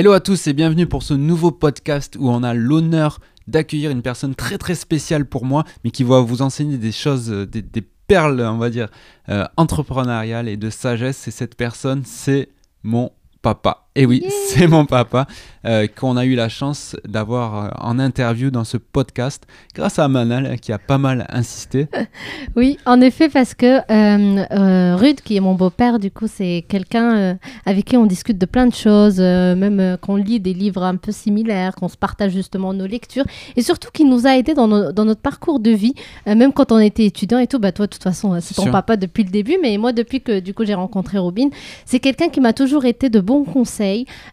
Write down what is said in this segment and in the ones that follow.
Hello à tous et bienvenue pour ce nouveau podcast où on a l'honneur d'accueillir une personne très très spéciale pour moi, mais qui va vous enseigner des choses, euh, des, perles, on va dire, euh, entrepreneuriales et de sagesse. Et cette personne, c'est mon papa. Et oui, Yeah. c'est mon papa euh, qu'on a eu la chance d'avoir euh, en interview dans ce podcast grâce à Manal qui a pas mal insisté. Oui, en effet, parce que euh, euh, Rude, qui est mon beau-père, du coup, c'est quelqu'un euh, avec qui on discute de plein de choses, euh, même euh, qu'on lit des livres un peu similaires, qu'on se partage justement nos lectures, et surtout qui nous a aidés dans, notre parcours de vie, euh, même quand on était étudiant et tout. Bah, toi, de toute façon, c'est ton sûr. papa depuis le début, mais moi, depuis que du coup j'ai rencontré Robin, c'est quelqu'un qui m'a toujours été de bons conseils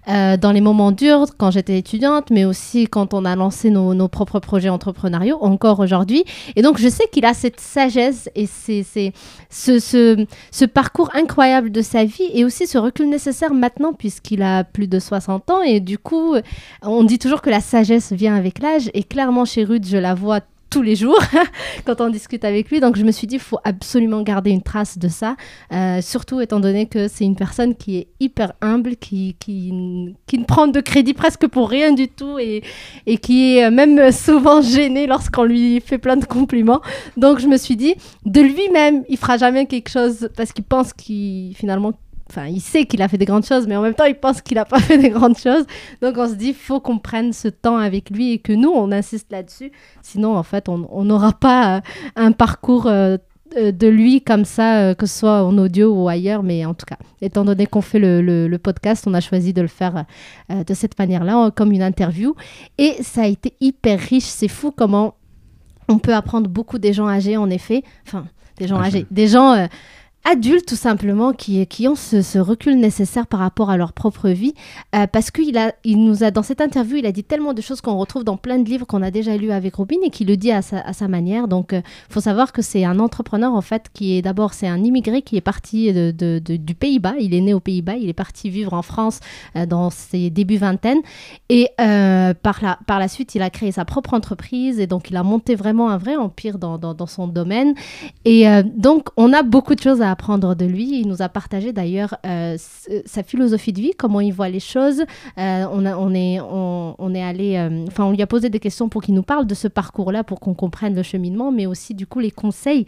euh, dans les moments durs, quand j'étais étudiante, mais aussi quand on a lancé nos, propres projets entrepreneuriaux, encore aujourd'hui. Et donc, je sais qu'il a cette sagesse et c'est, c'est- ce, ce, ce parcours incroyable de sa vie et aussi ce recul nécessaire maintenant, puisqu'il a plus de 60 ans. Et du coup, on dit toujours que la sagesse vient avec l'âge. Et clairement, chez Ruth, je la vois tous les jours quand on discute avec lui. Donc, je me suis dit, il faut absolument garder une trace de ça. Euh, surtout étant donné que c'est une personne qui est hyper humble, qui, qui, qui ne prend de crédit presque pour rien du tout et, et qui est euh, même souvent gêné lorsqu'on lui fait plein de compliments. Donc je me suis dit, de lui-même, il fera jamais quelque chose parce qu'il pense qu'il finalement... Enfin, il sait qu'il a fait des grandes choses, mais en même temps, il pense qu'il n'a pas fait des grandes choses. Donc, on se dit, faut qu'on prenne ce temps avec lui et que nous, on insiste là-dessus. Sinon, en fait, on n'aura pas euh, un parcours euh, euh, de lui comme ça, que ce soit en audio ou ailleurs. Mais en tout cas, étant donné qu'on fait le, le- le podcast, on a choisi de le faire euh, de cette manière-là, comme une interview. Et ça a été hyper riche. C'est fou comment on peut apprendre beaucoup des gens âgés, en effet. Enfin, des gens Âgés. âgés. Des gens euh, adultes, tout simplement, qui, qui ont ce, recul nécessaire par rapport à leur propre vie. Euh, parce qu'il a, il nous a, dans cette interview, il a dit tellement de choses qu'on retrouve dans plein de livres qu'on a déjà lus avec Robin et qu'il le dit à sa, manière. Donc, il faut savoir que c'est un entrepreneur, en fait, qui est d'abord, c'est un immigré qui est parti de, du Pays-Bas. Il est né aux Pays-Bas. Il est parti vivre en France euh, dans ses débuts vingtaine. Et euh, par, la, par la suite, il a créé sa propre entreprise. Et donc, il a monté vraiment un vrai empire dans, dans, dans son domaine. Et euh, donc, on a beaucoup de choses à de lui. Il nous a partagé d'ailleurs euh, sa philosophie de vie, comment il voit les choses. Euh, on, est, allé, euh, enfin, on lui a posé des questions pour qu'il nous parle de ce parcours-là, pour qu'on comprenne le cheminement, mais aussi du coup les conseils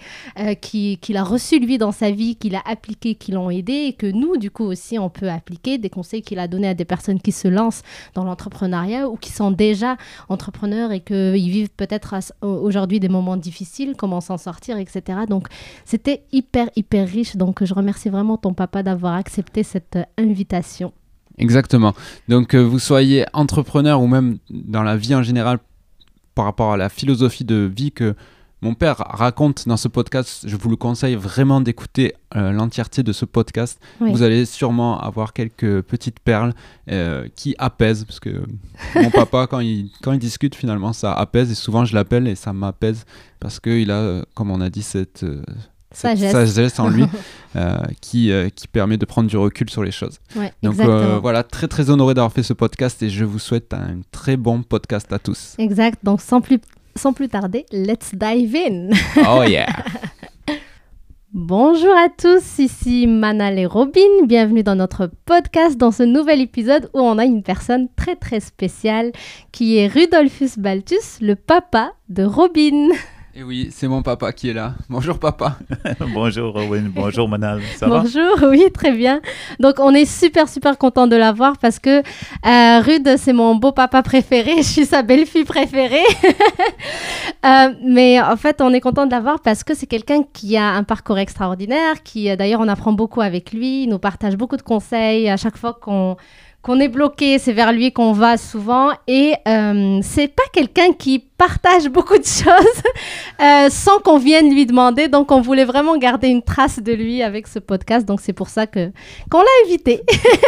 qui- qu'il a reçus lui dans sa vie, qu'il a appliqués, qui l'ont aidé, et que nous, du coup aussi, on peut appliquer des conseils qu'il a donnés à des personnes qui se lancent dans l'entrepreneuriat ou qui sont déjà entrepreneurs et qu'ils vivent peut-être aujourd'hui des moments difficiles, comment s'en sortir, etc. Donc, c'était hyper, hyper riche. Donc, je remercie vraiment ton papa d'avoir accepté cette euh, invitation. Exactement. Donc, euh, vous soyez entrepreneur ou même dans la vie en général par rapport à la philosophie de vie que mon père raconte dans ce podcast, je vous le conseille vraiment d'écouter euh, l'entièreté de ce podcast. Oui. Vous allez sûrement avoir quelques petites perles euh, qui apaisent, parce que mon papa, quand il, quand il discute, finalement, ça apaise, et souvent je l'appelle et ça m'apaise, parce qu'il a, comme on a dit, cette, euh, cette Sagesse. sagesse en lui euh, qui, euh, qui permet de prendre du recul sur les choses. Ouais, Donc euh, voilà, très très honoré d'avoir fait ce podcast et je vous souhaite un très bon podcast à tous. Exact. Donc, sans plus, sans plus tarder, let's dive in. Oh yeah Bonjour à tous, ici Manal et Robin. Bienvenue dans notre podcast, dans ce nouvel épisode où on a une personne très très spéciale qui est Rudolfus Baltus, le papa de Robin. Et oui, c'est mon papa qui est là. Bonjour papa. bonjour Owen, bonjour Manal, ça va? Bonjour, oui, très bien. Donc, on est super, super content de l'avoir parce que euh, Rude, c'est mon beau papa préféré. Je suis sa belle-fille préférée. Euh, mais en fait, on est content de l'avoir parce que c'est quelqu'un qui a un parcours extraordinaire, qui euh, d'ailleurs, on apprend beaucoup avec lui, il nous partage beaucoup de conseils à chaque fois qu'on qu'on est bloqué, c'est vers lui qu'on va souvent et euh, c'est pas quelqu'un qui partage beaucoup de choses euh, sans qu'on vienne lui demander. Donc, on voulait vraiment garder une trace de lui avec ce podcast. Donc, c'est pour ça que qu'on l'a invité.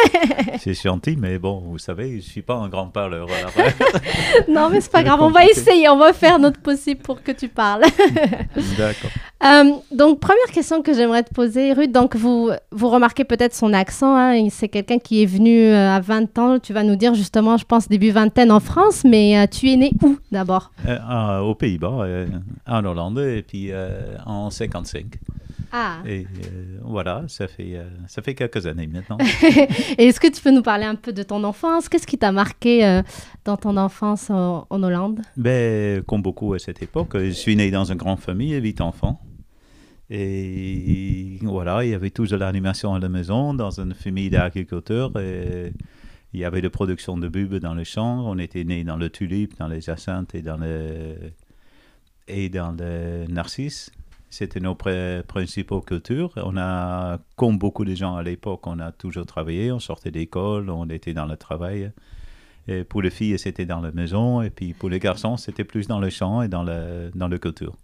C'est gentil, mais bon, vous savez, je suis pas un grand parleur. non, mais c'est pas grave. On va essayer. On va faire notre possible pour que tu parles. D'accord. Euh, donc, première question que j'aimerais te poser, Ruth. Donc, vous, vous remarquez peut-être son accent. hein, c'est quelqu'un qui est venu euh, à 20 ans. Tu vas nous dire justement, je pense, début vingtaine en France. Mais euh, tu es né où d'abord? Euh, aux Pays-Bas, euh, en Hollande, et puis euh, en 55. Ah. Et voilà, ça fait, ça fait quelques années maintenant. Et est-ce que tu peux nous parler un peu de ton enfance? Qu'est-ce qui t'a marqué dans ton enfance en, en Hollande? Ben, comme beaucoup à cette époque, je suis né dans une grande famille, huit enfants. Et voilà, il y avait toujours l'animation à la maison, dans une famille d'agriculteurs. Et il y avait de production de bulbes dans les champs. On était né dans le tulipe, dans les jacinthes et dans le, et le narcisse. C'était nos pr- principaux cultures. On a, comme beaucoup de gens à l'époque, on a toujours travaillé. On sortait d'école, on était dans le travail. Et pour les filles, c'était dans la maison. Et puis pour les garçons, c'était plus dans le champ et dans le, dans le culture.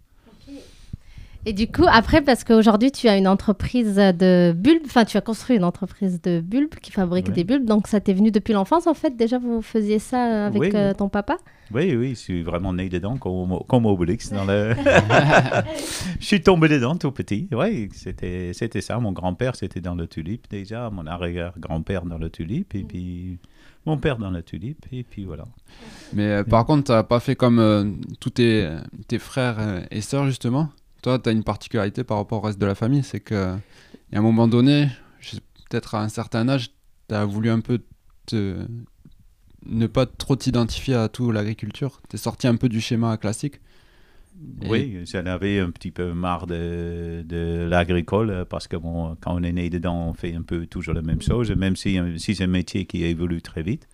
Et du coup, après, parce qu'aujourd'hui, tu as une entreprise de bulbes, enfin, tu as construit une entreprise de bulbes qui fabrique Ouais. des bulbes, donc ça t'est venu depuis l'enfance, en fait Déjà, vous faisiez ça avec Oui, euh, ton papa? Oui, oui, je suis vraiment né dedans, comme, comme Obélix. Dans le... je suis tombé dedans tout petit. Oui, c'était, c'était ça. Mon grand-père, c'était dans le tulipe déjà. Mon arrière-grand-père dans le tulipe. Et puis mon père dans le tulipe. Et puis voilà. Mais euh, par contre, tu n'as pas fait comme euh, tous tes, tes frères euh, et sœurs, justement? Toi, tu as une particularité par rapport au reste de la famille, c'est que y a un moment donné, peut-être à un certain âge, tu as voulu un peu te... ne pas trop t'identifier à tout l'agriculture. Tu es sorti un peu du schéma classique. Oui, j'en avais un petit peu marre de, de l'agricole parce que quand on est né dedans, on fait un peu toujours la même chose, même si, euh, si c'est un métier qui évolue très vite.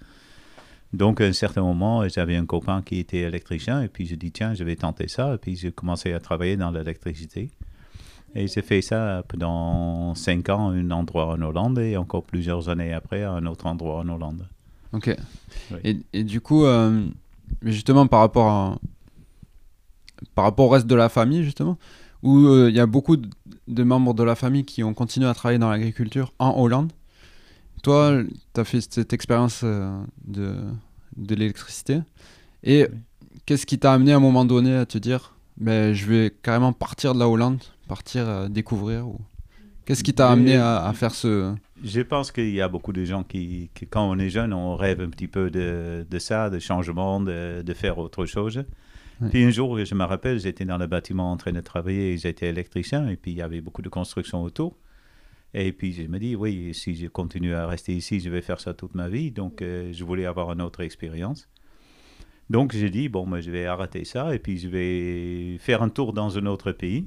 Donc, à un certain moment, j'avais un copain qui était électricien et puis j'ai dit, tiens, je vais tenter ça. Et puis, j'ai commencé à travailler dans l'électricité. Et j'ai fait ça pendant cinq ans à un endroit en Hollande et encore plusieurs années après à un autre endroit en Hollande. Ok. Oui. Et, et du coup, euh, justement, par rapport, à, par rapport au reste de la famille, justement, où euh, il y a beaucoup de, de membres de la famille qui ont continué à travailler dans l'agriculture en Hollande. Toi, tu as fait cette expérience euh, de, de l'électricité. Et Oui. qu'est-ce qui t'a amené à un moment donné à te dire, ben, je vais carrément partir de la Hollande, partir euh, découvrir ou... Qu'est-ce qui t'a Mais- amené à, à faire ce... Je pense qu'il y a beaucoup de gens qui, qui, quand on est jeune, on rêve un petit peu de, de ça, de changement, de, de faire autre chose. Puis un jour, je me rappelle, j'étais dans le bâtiment en train de travailler, j'étais électricien, et puis il y avait beaucoup de construction autour. Et puis je me dis, oui, si je continue à rester ici, je vais faire ça toute ma vie. Donc euh, je voulais avoir une autre expérience. Donc j'ai dit, bon, je vais arrêter ça, et puis je vais faire un tour dans un autre pays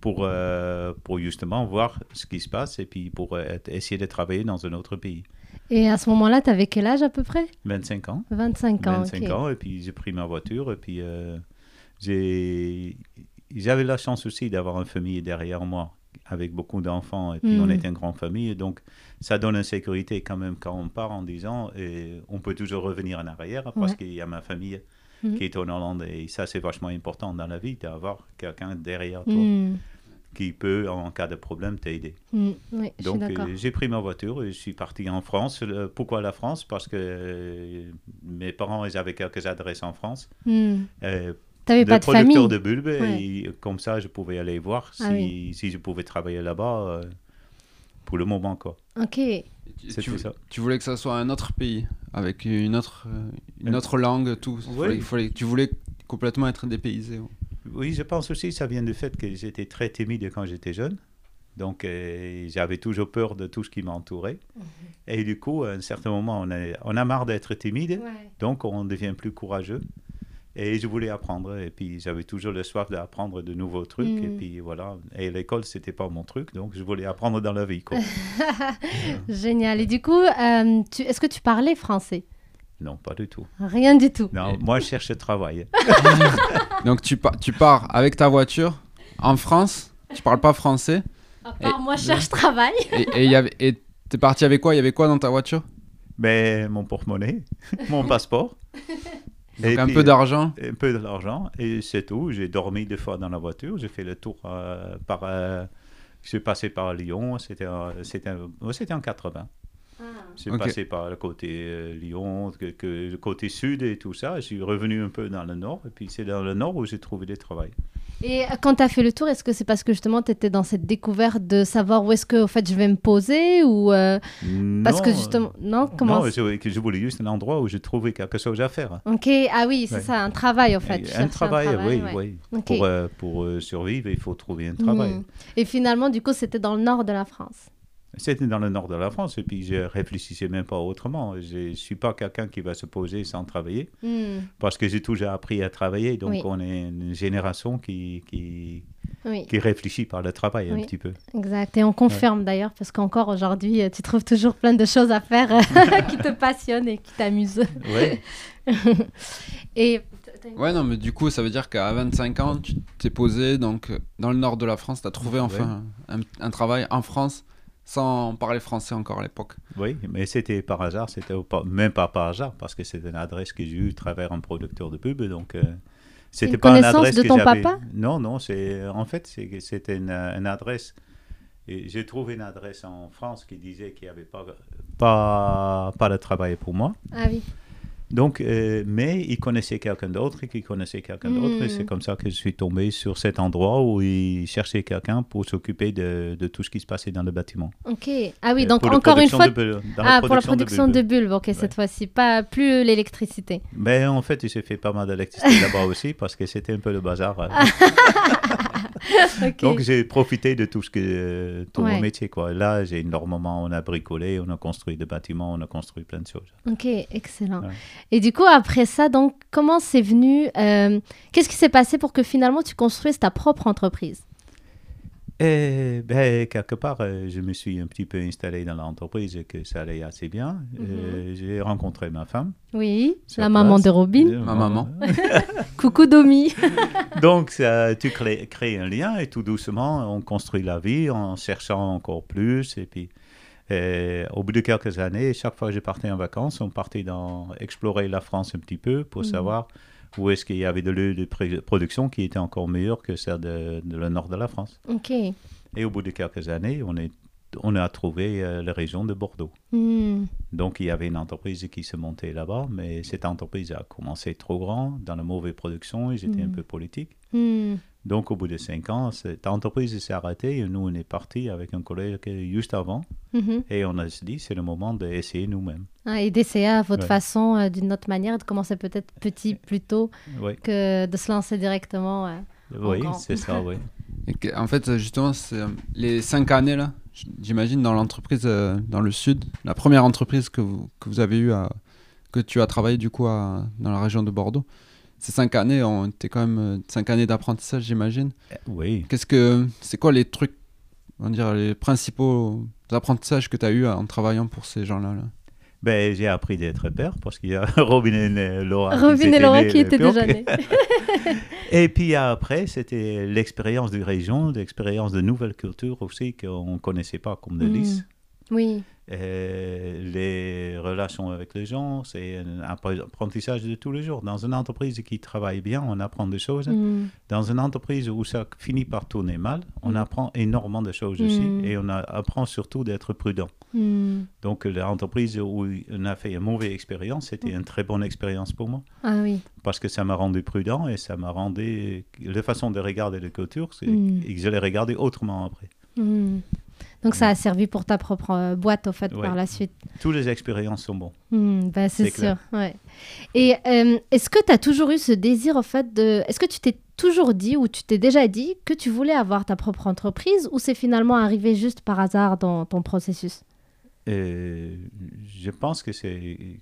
pour, euh, pour justement voir ce qui se passe et puis pour euh, être- essayer de travailler dans un autre pays. Et à ce moment-là, tu avais quel âge à peu près? 25 ans. 25 ans. 25 ok. ans, et puis j'ai pris ma voiture, et puis euh, j'ai... J'avais la chance aussi d'avoir une famille derrière moi, avec beaucoup d'enfants, et puis on est une grande famille, donc ça donne une sécurité quand même quand on part en disant, et on peut toujours revenir en arrière, parce Ouais. qu'il y a ma famille Mhm. qui est en Hollande, et ça c'est vachement important dans la vie, d'avoir quelqu'un derrière toi Hmm, qui peut, en cas de problème, t'aider. hmm, oui, Donc, euh, j'ai pris ma voiture et je suis parti en France. Euh, pourquoi la France? Parce que euh, mes parents, ils avaient quelques adresses en France. Hmm. T'avais de pas de producteurs famille de bulbes. Ouais. Et comme ça, je pouvais aller voir si, Ah oui. si je pouvais travailler là-bas euh, pour le moment. Quoi. Ok. Tu, ça. tu voulais que ça soit un autre pays, avec une autre, euh, une Euh, autre langue, tout. Il oui. fallait- il fallait- tu voulais complètement être dépaysé. ouais. Oui, je pense aussi que ça vient du fait que j'étais très timide quand j'étais jeune. Donc, euh, j'avais toujours peur de tout ce qui m'entourait. Mhm. Et du coup, à un certain moment, on a, on a marre d'être timide. Ouais. Donc, on devient plus courageux. Et je voulais apprendre. Et puis, j'avais toujours le soif d'apprendre de nouveaux trucs. Mm. Et puis, voilà. Et l'école, c'était pas mon truc. Donc, je voulais apprendre dans la vie. Quoi. Génial. Et du coup, euh, tu- est-ce que tu parlais français? Non, pas du tout. Rien du tout. Non, moi, je cherche travail. Donc tu, pa- tu pars avec ta voiture en France, tu parles pas français, À part moi, je cherche travail. et y avait- et t'es parti avec quoi? Il y avait quoi dans ta voiture? Mais mon porte-monnaie, mon passeport. Donc Et un puis, peu d'argent. un peu de l'argent et c'est tout. J'ai dormi deux fois dans la voiture. J'ai fait le tour euh, par. euh, je suis passé par Lyon. C'était en- c'était en- c'était en 80. Je suis Ok. passé par le côté euh, Lyon, que, que- le côté sud et tout ça. Je suis revenu un peu dans le nord et puis c'est dans le nord où j'ai trouvé du travail. Et euh, quand tu as fait le tour, est-ce que c'est parce que justement tu étais dans cette découverte de savoir où est-ce que au fait je vais me poser ou euh, parce que Non, justement non comment Non, je, voulais juste un endroit où je trouvais quelque chose à faire. Ok ah oui c'est Ouais. ça un travail en fait. Un travail, oui, ouais. oui. Pour, euh, pour euh, survivre, il faut trouver un travail. Hmm. Et finalement du coup c'était dans le nord de la France. C'était dans le nord de la France et puis je réfléchissais même pas autrement. Je ne suis pas quelqu'un qui va se poser sans travailler Hmm. parce que j'ai toujours appris à travailler. Donc Oui. on est une génération qui, qui, Oui qui réfléchit par le travail Oui. un petit peu. exact et on confirme d'ailleurs parce qu'encore aujourd'hui euh, tu trouves toujours plein de choses à faire euh, qui te passionnent et qui t'amusent. Oui, Et Ouais, non, mais du coup, ça veut dire qu'à 25 ans, tu t'es posé donc, euh, dans le nord de la France, tu as trouvé enfin un, un travail en France sans parler français encore à l'époque. oui, mais c'était par hasard, c'était même pas par hasard parce que c'est une adresse que j'ai eue à travers un producteur de pub. Donc euh, c'était pas une adresse de que ton papa? Non, non, c'est en fait c'était une, une adresse. J'ai trouvé une adresse en France qui disait qu'il n'y avait pas, pas, pas de travail pour moi. ah oui Donc, euh, mais il connaissait quelqu'un d'autre et qui connaissait quelqu'un d'autre. Et Mm. c'est comme ça que je suis tombé sur cet endroit où il cherchait quelqu'un pour s'occuper de, de tout ce qui se passait dans le bâtiment. ok ah oui Euh, donc encore une fois de ah pour la production de bulbes ok cette fois-ci pas plus l'électricité. Mais en fait, il s'est fait pas mal d'électricité là-bas aussi parce que c'était un peu le bazar. Ok. Donc, j'ai profité de tout ce que euh, tout Ouais. mon métier. Quoi. Là, j'ai énormément, on a bricolé, on a construit des bâtiments, on a construit plein de choses. Ok, excellent. Ouais. Et du coup, après ça, donc, comment c'est venu euh, Qu'est-ce qui s'est passé pour que finalement tu construises ta propre entreprise? Et ben, quelque part, euh, je me suis un petit peu installé dans l'entreprise et que ça allait assez bien. Euh, J'ai rencontré ma femme. Oui, la maman de Robin. Euh, Ma maman. Coucou Domi. Donc, ça, tu crées, crées un lien et tout doucement, on construit la vie en cherchant encore plus. Et puis, euh, au bout de quelques années, chaque fois que je partais en vacances, on partait dans, explorer la France un petit peu pour Mhm. savoir où est-ce qu'il y avait de lieux de production qui étaient encore meilleurs que celles de, de le nord de la France. ok. Et au bout de quelques années, on, est, on a trouvé euh, la région de Bordeaux. Hmm. Donc, il y avait une entreprise qui se montait là-bas, mais cette entreprise a commencé trop grand, dans la mauvaise production, ils étaient un Mhm. peu politiques. Donc, au bout de cinq ans, cette entreprise s'est arrêtée et nous, on est parti avec un collègue juste avant Mhm. et on a dit, c'est le moment d'essayer nous-mêmes. Ah, et d'essayer à votre Ouais. façon, euh, d'une autre manière, de commencer peut-être petit plutôt Oui, que de se lancer directement. euh. oui c'est ça, oui. Et que- en fait, justement, euh, les cinq années là, j'imagine dans l'entreprise euh, dans le sud, la première entreprise que vous, que vous avez eu à, que tu as travaillé du coup à- dans la région de Bordeaux. Ces cinq années ont été quand même euh, cinq années d'apprentissage, j'imagine. Oui. Qu'est-ce que c'est quoi les trucs, on va dire les principaux apprentissages que tu as eu en travaillant pour ces gens-là là? Ben, j'ai appris d'être père parce qu'il y a Robin et Laura. qui Robin et Laura nés qui étaient déjà nés. Et puis après, c'était l'expérience de région, l'expérience de nouvelles cultures aussi qu'on ne connaissait pas comme de Mm. lys. Oui. Euh, les relations avec les gens, c'est un apprentissage de tous les jours. Dans une entreprise qui travaille bien, on apprend des choses. Hmm. Dans une entreprise où ça finit par tourner mal, on Mm. apprend énormément de choses aussi. Mm. Et on a- apprend surtout d'être prudent. Donc l'entreprise où on a fait une mauvaise expérience, c'était une très bonne expérience pour moi. Ah oui. Parce que ça m'a rendu prudent et ça m'a rendu... La façon de regarder les cultures, c'est Mm. que je l'ai regardé autrement après. Donc ça a servi pour ta propre euh, boîte au fait Ouais. par la suite. Toutes les expériences sont bonnes. Bah, c'est sûr. Ouais. Et euh, est-ce que tu as toujours eu ce désir au fait de... Est-ce que tu t'es toujours dit ou tu t'es déjà dit que tu voulais avoir ta propre entreprise ou c'est finalement arrivé juste par hasard dans ton processus? Euh, je pense que c'est...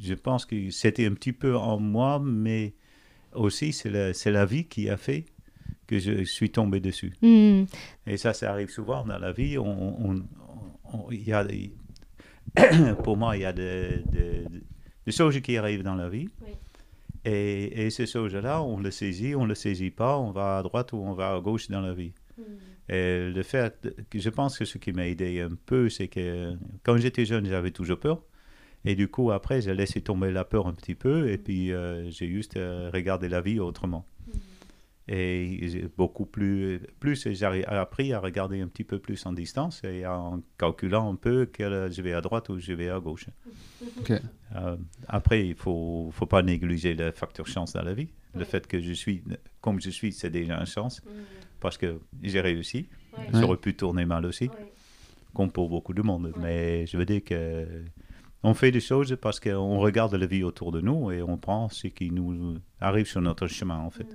Je pense que c'était un petit peu en moi, mais aussi c'est la, c'est la vie qui a fait que je suis tombé dessus. Hmm. Et ça, ça arrive souvent dans la vie. On, on- on- il y a pour moi, il y a des, des- des choses qui arrivent dans la vie. Oui. Et, et ces choses-là, on le saisit, on ne le saisit pas, on va à droite ou on va à gauche dans la vie. Et le fait je pense que ce qui m'a aidé un peu, c'est que quand j'étais jeune, j'avais toujours peur. Et du coup, après, j'ai laissé tomber la peur un petit peu et puis euh, j'ai juste euh, regardé la vie autrement. Et j'ai beaucoup plus, plus j'ai appris à regarder un petit peu plus en distance et en calculant un peu que je vais à droite ou je vais à gauche. Euh, après, il ne faut, faut pas négliger le facteur chance dans la vie. Le fait que je suis comme je suis, c'est déjà une chance Mm. parce que j'ai réussi. Ouais. Aurait pu tourner mal aussi, Ouais. comme pour beaucoup de monde. Mais je veux dire que on fait des choses parce qu'on regarde la vie autour de nous et on prend ce qui nous arrive sur notre chemin, en fait.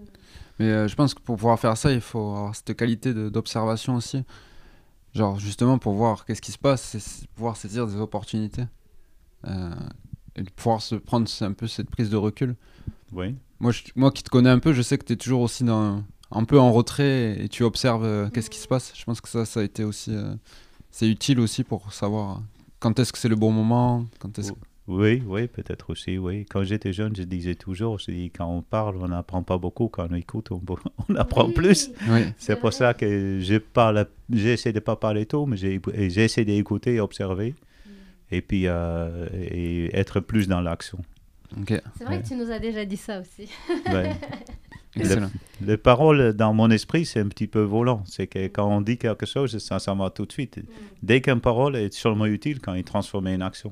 Mais euh, je pense que pour pouvoir faire ça, il faut avoir cette qualité d'observation aussi. Genre, justement, pour voir qu'est-ce qui se passe, c'est pouvoir saisir des opportunités. Euh, et pouvoir se prendre un peu cette prise de recul. Oui. Moi, je- moi qui te connais un peu, je sais que tu es toujours aussi dans, un peu en retrait et tu observes euh, qu'est-ce qui se passe. Je pense que ça, ça a été aussi. c'est utile aussi pour savoir quand est-ce que c'est le bon moment. Quand est-ce que- Oui, oui, peut-être aussi, oui. Quand j'étais jeune, je disais toujours, je dis, quand on parle, on n'apprend pas beaucoup, quand on écoute, on, on apprend Oui. plus. Oui, C'est pour ça que je parle, j'essaie de pas parler tôt, mais j'essaie d'écouter et observer, et puis euh, et être plus dans l'action. C'est vrai Ouais. que tu nous as déjà dit ça aussi. Ouais. Excellent. Les paroles dans mon esprit, c'est un petit peu volant. C'est que quand on dit quelque chose, ça s'en va tout de suite. Dès qu'une parole est seulement utile quand il est transformé en action.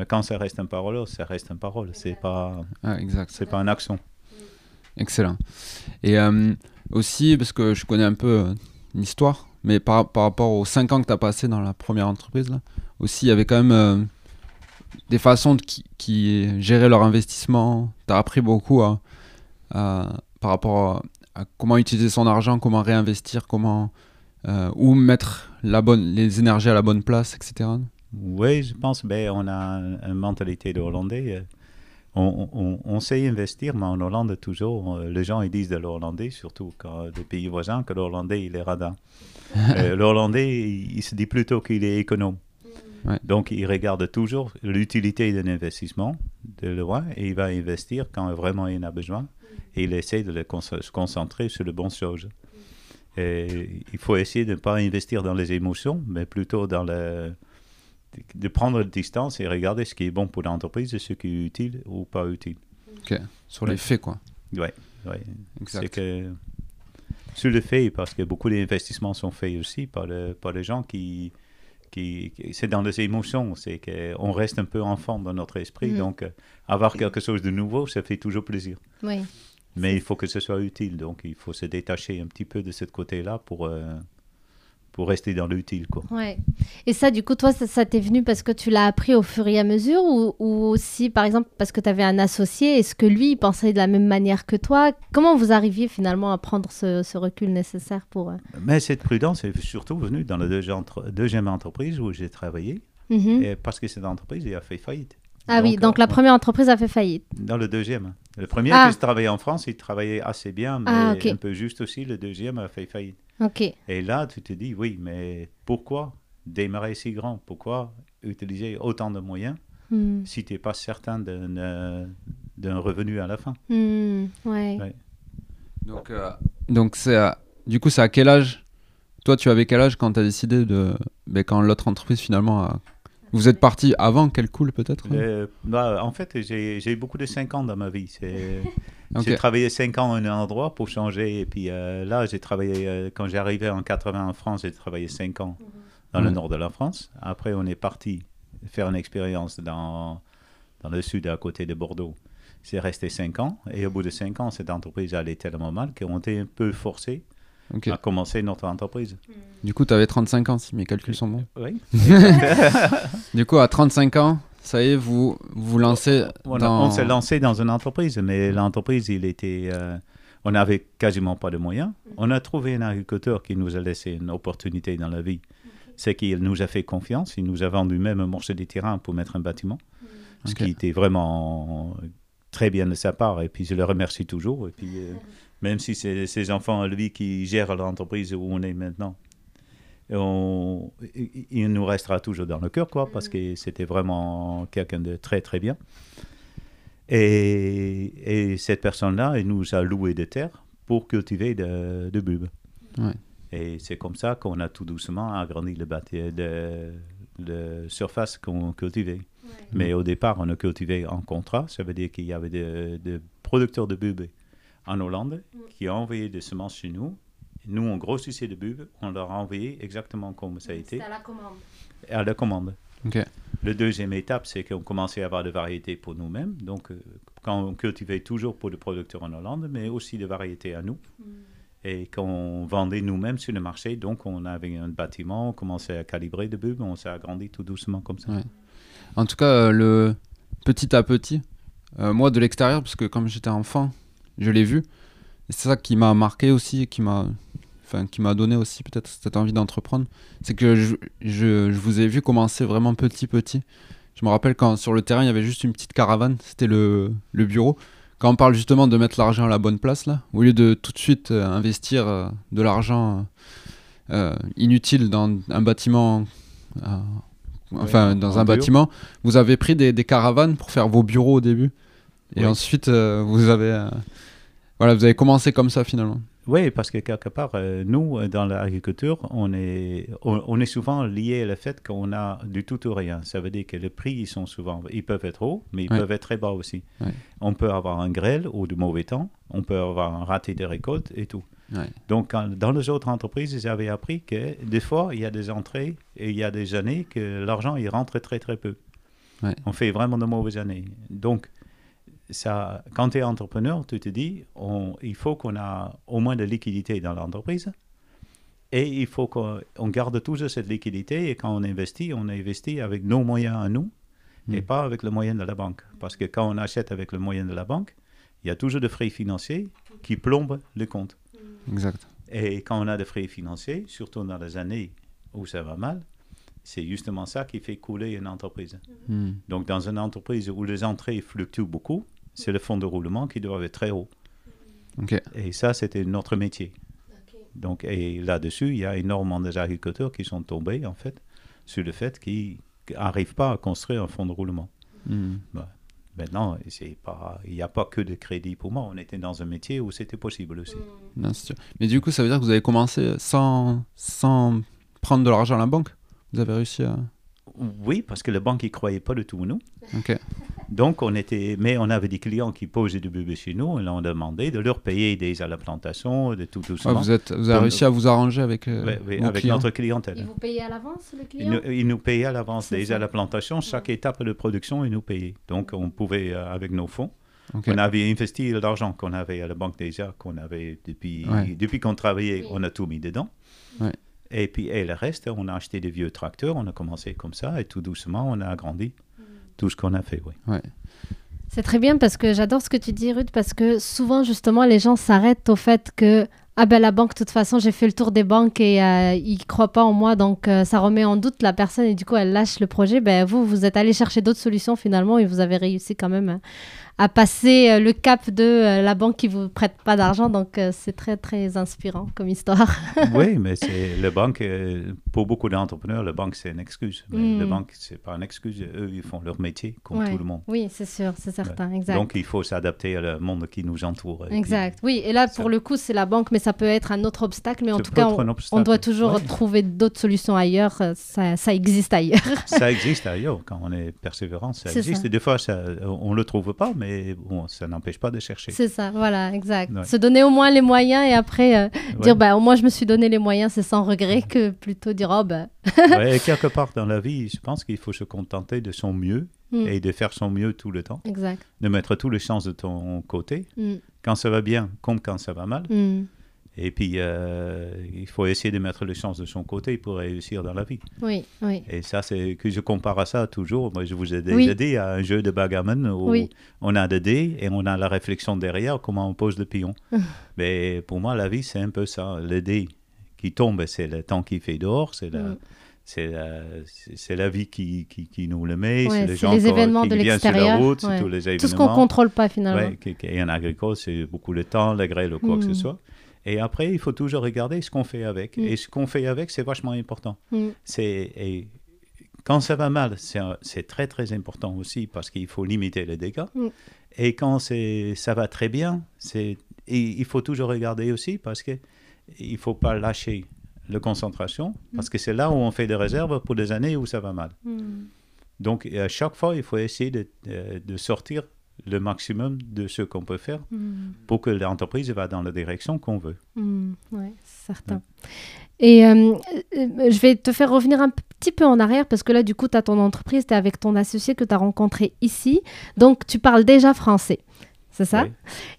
Mais quand ça reste une parole, ça reste une parole. C'est pas, Ah, exact. c'est pas une action. Excellent. Et euh, aussi, parce que je connais un peu euh, l'histoire, mais par, par rapport aux 5 ans que tu as passé dans la première entreprise, là, aussi, il y avait quand même euh, des façons de qui, qui géraient leur investissement. Tu as appris beaucoup à, à- par rapport à, à comment utiliser son argent, comment réinvestir, comment, euh, où mettre la bonne, les énergies à la bonne place, etc. Oui, je pense ben, on a un- une mentalité de Hollandais. euh, On, on- on sait investir, mais en Hollande, toujours, euh, les gens ils disent de l'Hollandais, surtout quand des pays voisins, que l'Hollandais, il est radin. Euh, L'Hollandais, il, il se dit plutôt qu'il est économe. Ouais. Donc, il regarde toujours l'utilité d'un investissement de loin et il va investir quand vraiment il en a besoin. Et il essaie de le se concentrer sur les bonnes choses. Et il faut essayer de ne pas investir dans les émotions, mais plutôt dans le, de prendre la distance et regarder ce qui est bon pour l'entreprise et ce qui est utile ou pas utile. Sur les faits, quoi. Ouais, ouais. Exact. que sur le fait, parce que beaucoup d'investissements sont faits aussi par, le, par les gens qui, qui, qui- c'est dans les émotions, c'est qu'on reste un peu enfant dans notre esprit, Mhm. donc euh, avoir quelque chose de nouveau, ça fait toujours plaisir. Oui. Mais il faut que ce soit utile, donc il faut se détacher un petit peu de ce côté-là pour, euh, pour rester dans l'utile, quoi. Ouais. Et ça, du coup, toi, ça, ça t'est venu parce que tu l'as appris au fur et à mesure ou, ou aussi, par exemple, parce que tu avais un associé Est-ce que lui, il pensait de la même manière que toi? Comment vous arriviez finalement à prendre ce, ce recul nécessaire pour... euh, Mais cette prudence est surtout venue dans la deuxième, entre- deuxième entreprise où j'ai travaillé, mhm. et parce que cette entreprise elle a fait faillite. Ah oui, donc la euh, première entreprise a fait faillite. Dans le deuxième. Le premier Ah. que je travaillais en France, il travaillait assez bien, mais Ah, ok. un peu juste aussi. Le deuxième a fait faillite. Et là, tu te dis, oui, mais pourquoi démarrer si grand? Pourquoi utiliser autant de moyens Hmm. si tu n'es pas certain d'un euh, d'un revenu à la fin? Ouais. Ouais. Donc, euh, donc c'est à- du coup, c'est à quel âge? Toi, tu avais quel âge quand tu as décidé de. Ben, quand l'autre entreprise finalement a. Vous êtes parti avant qu'elle coule peut-être Euh, bah, En fait, j'ai j'ai eu beaucoup de 5 ans dans ma vie. J'ai travaillé 5 ans à un endroit pour changer. Et puis euh, là, j'ai travaillé, euh, quand j'arrivais en 80 en France, j'ai travaillé 5 ans dans le Ouais. nord de la France. Après, on est parti faire une expérience dans, dans le sud, à côté de Bordeaux. C'est resté 5 ans. Et au bout de 5 ans, cette entreprise allait tellement mal qu'on était un peu forcé à commencer notre entreprise. Du coup, tu avais 35 ans si mes calculs sont bons. Oui. Du coup, à 35 ans, ça y est, vous vous lancez a- dans. on s'est lancé dans une entreprise, mais l'entreprise, il était, euh, on n'avait quasiment pas de moyens. On a trouvé un agriculteur qui nous a laissé une opportunité dans la vie. C'est qu'il nous a fait confiance. Il nous a vendu même un morceau de terrain pour mettre un bâtiment, ce qui était vraiment très bien de sa part. Et puis je le remercie toujours. Et puis euh, même si c'est ses enfants, lui, qui gèrent l'entreprise où on est maintenant. On- il- nous restera toujours dans le cœur, quoi, parce que c'était vraiment quelqu'un de très, très bien. Et, et cette personne-là, elle nous a loué des terres pour cultiver de, de bulbes. Ouais. Et c'est comme ça qu'on a tout doucement agrandi le bâti- de, de surface qu'on cultivait. Mais au départ, on a cultivé en contrat. Ça veut dire qu'il y avait des des producteurs de bulbes en Hollande qui ont envoyé des semences chez nous. Nous, on grossissait de bulbes. On leur a envoyé exactement comme ça a été, la commande. à la commande. Ok. Le deuxième étape, c'est qu'on commençait à avoir des variétés pour nous-mêmes. Donc, euh, quand on cultivait toujours pour des producteurs en Hollande, mais aussi des variétés à nous. Et qu'on vendait nous-mêmes sur le marché, donc on avait un bâtiment, on commençait à calibrer des bulbes, on s'est agrandi tout doucement comme ça. Ouais. En tout cas, euh, le petit à petit, euh, moi de l'extérieur, parce que comme j'étais enfant, je l'ai vu. C'est ça qui m'a marqué aussi, qui m'a, enfin, qui m'a donné aussi peut-être cette envie d'entreprendre. C'est que je, je, je vous ai vu commencer vraiment petit petit. Je me rappelle quand sur le terrain il y avait juste une petite caravane, c'était le, le bureau. Quand on parle justement de mettre l'argent à la bonne place là, au lieu de tout de suite euh, investir euh, de l'argent euh, inutile dans un bâtiment, enfin en- dans un bâtiment, vous avez pris des, des caravanes pour faire vos bureaux au début. Et ensuite, vous avez, voilà, vous avez commencé comme ça finalement. Oui, parce que quelque part, euh, nous, euh, dans l'agriculture, on est, on, on est souvent lié au fait qu'on a du tout ou rien. Ça veut dire que les prix, ils sont souvent, ils peuvent être hauts, mais ils Ouais. peuvent être très bas aussi. Ouais. On peut avoir un grêle ou du mauvais temps, on peut avoir un raté de récolte et tout. Ouais. Donc, quand- dans les autres entreprises, ils avaient appris que des fois, il y a des entrées et il y a des années que l'argent, il rentre très, très peu. On fait vraiment de mauvaises années. Donc, ça, quand tu es entrepreneur, tu te dis, on- il faut qu'on a au moins de liquidité dans l'entreprise. Et il faut qu'on on garde toujours cette liquidité. Et quand on investit, on investit avec nos moyens à nous et Mm. pas avec le moyen de la banque. Parce que quand on achète avec le moyen de la banque, il y a toujours des frais financiers qui plombent le compte. Exact. Et quand on a des frais financiers, surtout dans les années où ça va mal, c'est justement ça qui fait couler une entreprise. Hmm. Donc, dans une entreprise où les entrées fluctuent beaucoup, c'est le fonds de roulement qui doit être très haut. Et ça, c'était notre métier. Donc, et là-dessus, il y a énormément d'agriculteurs qui sont tombés, en fait, sur le fait qu'ils n'arrivent pas à construire un fonds de roulement. Hmm. Maintenant, c'est pas, il n'y a pas que de crédit pour moi. On était dans un métier où c'était possible aussi. Non, c'est sûr. Mais du coup, ça veut dire que vous avez commencé sans, sans prendre de l'argent à la banque? Vous avez réussi à. Oui, parce que la banque ne croyait pas du tout en nous. Donc, on était, mais on avait des clients qui posaient du bébé chez nous et on demandé de leur payer des à la plantation, de tout Ouais, doucement. vous, êtes, vous avez réussi à vous arranger avec euh, Ouais, avec clients. notre clientèle. Ils vous payez à l'avance, le Ils client nous, ils nous payaient à l'avance des ça. à la plantation. Chaque étape de production, ils nous payaient. Donc, on pouvait, euh, avec nos fonds, on avait investi l'argent qu'on avait à la banque déjà, qu'on avait depuis, Ouais. depuis qu'on travaillait, Oui. on a tout mis dedans. Ouais. Et puis, et le reste, on a acheté des vieux tracteurs, on a commencé comme ça, et tout doucement, on a agrandi tout ce qu'on a fait, oui. C'est très bien parce que j'adore ce que tu dis, Ruth, parce que souvent, justement, les gens s'arrêtent au fait que ah ben la banque, de toute façon, j'ai fait le tour des banques et euh, ils ne croient pas en moi, donc euh, ça remet en doute la personne et du coup, elle lâche le projet. Ben vous, vous êtes allé chercher d'autres solutions finalement et vous avez réussi quand même à, passer euh, le cap de euh, la banque qui vous prête pas d'argent, donc euh, c'est très très inspirant comme histoire. oui, mais c'est le banque, pour beaucoup d'entrepreneurs, le banque, c'est une excuse. Mais Mm. le banque, c'est pas une excuse. Eux, ils font leur métier, comme Ouais. tout le monde. Oui, c'est sûr, c'est certain, exact. Donc, il faut s'adapter au monde qui nous entoure. Puis, Exact. Oui, et là, pour ça- le coup, c'est la banque, mais ça peut être un autre obstacle. Mais en ça tout cas, on, doit toujours Ouais. trouver d'autres solutions ailleurs. Ça, ça existe ailleurs. ça existe ailleurs quand on est persévérant. Ça existe. Et des fois, ça, on ne le trouve pas, mais bon, ça n'empêche pas de chercher. c'est ça, voilà, exact. Ouais. Se donner au moins les moyens et après euh, Ouais. dire, bah, au moins, je me suis donné les moyens, c'est sans regret, que plutôt dire, oh, bah. Ouais, et quelque part dans la vie, je pense qu'il faut se contenter de son mieux hmm, et de faire son mieux tout le temps, Exact. de mettre toutes les chances de ton côté, Hmm, quand ça va bien comme quand ça va mal. hmm. Et puis, euh, il faut essayer de mettre les chances de son côté pour réussir dans la vie. Oui, oui. Et ça, c'est que je compare à ça toujours. Moi, je vous ai déjà Oui. dit à un jeu de backgammon où Oui. on a des dés et on a la réflexion derrière, comment on pose le pion. Mais pour moi, la vie, c'est un peu ça. Le dé qui tombe, c'est le temps qui fait dehors, c'est la, Mm. c'est la, c'est- la vie qui, qui, qui nous le met, Ouais, c'est les gens événements qui de viennent sur la l'extérieur, route, c'est ouais. tous les événements. Tout ce qu'on contrôle pas finalement. Ouais, et en agricole, c'est beaucoup le temps, la grêle ou quoi que ce Mm. soit. Et après, il faut toujours regarder ce qu'on fait avec. Mm. Et ce qu'on fait avec, c'est vachement important. Hmm, C'est et quand ça va mal, c'est très très important aussi parce qu'il faut limiter les dégâts. Mm. Et quand c'est ça va très bien, c'est il faut toujours regarder aussi parce que il faut pas lâcher la concentration parce que c'est là où on fait des réserves pour des années où ça va mal. Donc à chaque fois, il faut essayer de, de- de sortir le maximum de ce qu'on peut faire Hmm. pour que l'entreprise va dans la direction qu'on veut. Hmm, ouais, certain. Et euh, euh, je vais te faire revenir un petit peu en arrière parce que là, du coup, tu as ton entreprise, tu es avec ton associé que tu as rencontré ici. Donc, tu parles déjà français. C'est ça Oui.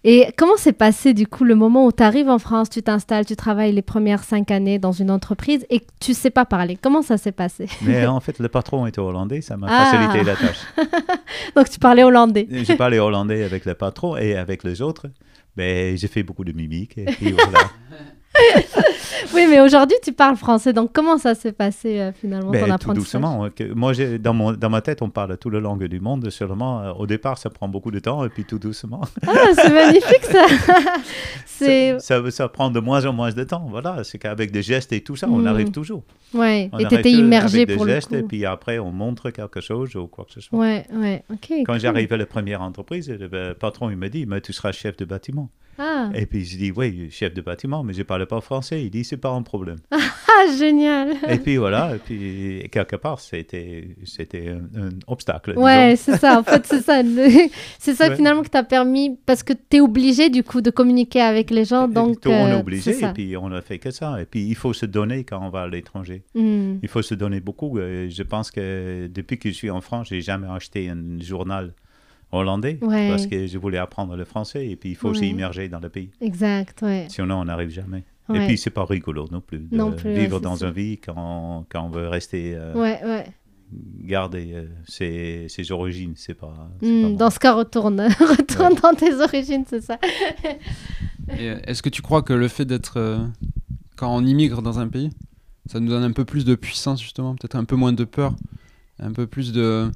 Et comment s'est passé, du coup, le moment où tu arrives en France, tu t'installes, tu travailles les premières cinq années dans une entreprise et tu sais pas parler? Comment ça s'est passé? Mais en fait, le patron était hollandais, ça m'a Ah. facilité la tâche. Donc, tu parlais hollandais. J'ai parlé hollandais avec le patron et avec les autres. Mais j'ai fait beaucoup de mimiques. Et puis voilà. Oui, mais aujourd'hui, tu parles français. Donc, comment ça s'est passé euh, finalement Mais ton tout apprentissage doucement. hein, que- Moi, j'ai- dans, mon, dans ma tête, on parle toutes les langues du monde. Seulement, euh, au départ, ça prend beaucoup de temps. Et puis tout doucement, Ah, c'est magnifique ça ça, ça, ça prend de moins en moins de temps. Voilà, c'est qu'avec des gestes et tout ça, on Mm. arrive toujours. Ouais, On et t'étais immergé avec des pour le gestes, Et coup. puis après, on montre quelque chose ou quoi que ce soit. Ouais, ouais, ok. Quand cool. j'arrive à la première entreprise, le patron il me dit mais tu seras chef de bâtiment. Ah, Et puis je dis oui chef de bâtiment mais je parle pas français. Il dit c'est pas un problème. ah génial et puis voilà et puis quelque part c'était c'était un, un obstacle. Ouais, c'est ça, en fait, c'est ça. C'est ça Ouais. finalement qui t'a permis, parce que tu es obligé du coup de communiquer avec les gens, Et donc. on est euh, obligé et puis on a fait que ça. Et puis il faut se donner quand on va à l'étranger. Hmm. Il faut se donner beaucoup. Euh, Je pense que depuis que je suis en France, j'ai jamais acheté un journal hollandais Ouais. parce que je voulais apprendre le français et puis il faut Ouais. s'immerger dans le pays. Exact, ouais. Sinon, on n'arrive jamais. Ouais. Et puis, c'est pas rigolo non plus de Non plus, ouais, vivre dans un vie quand, quand on veut rester euh, Ouais, ouais. garder euh, ses, ses origines. C'est pas. bon. Dans ce cas, retourne, retourne dans tes origines, c'est ça. Euh, Est-ce que tu crois que le fait d'être. euh, quand on immigre dans un pays, ça nous donne un peu plus de puissance, justement, peut-être un peu moins de peur, un peu plus de.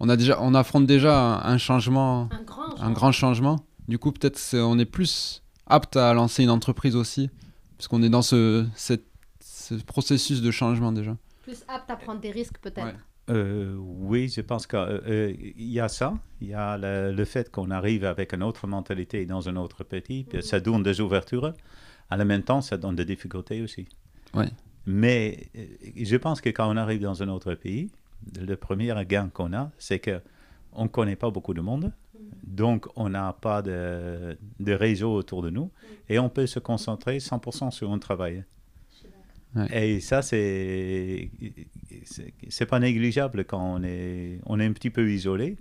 On, a déjà, on affronte déjà un, changement, Un grand. un grand changement. Du coup, peut-être on est plus apte à lancer une entreprise aussi, parce qu'on est dans ce, cette- ce processus de changement déjà. Plus apte à prendre des risques, peut-être. Ouais. Euh, oui, je pense qu'il y a ça. Il y a le, le fait qu'on arrive avec une autre mentalité dans un autre pays. Puis ça donne des ouvertures. En même temps, ça donne des difficultés aussi. Ouais. Mais euh, je pense que quand on arrive dans un autre pays, le premier gain qu'on a, c'est que on ne connaît pas beaucoup de monde. Donc, on n'a pas de, de réseau autour de nous. Et on peut se concentrer 100% sur un travail. Ouais. Et ça, c'est c'est- c'est pas négligeable quand on est, on est un petit peu isolé.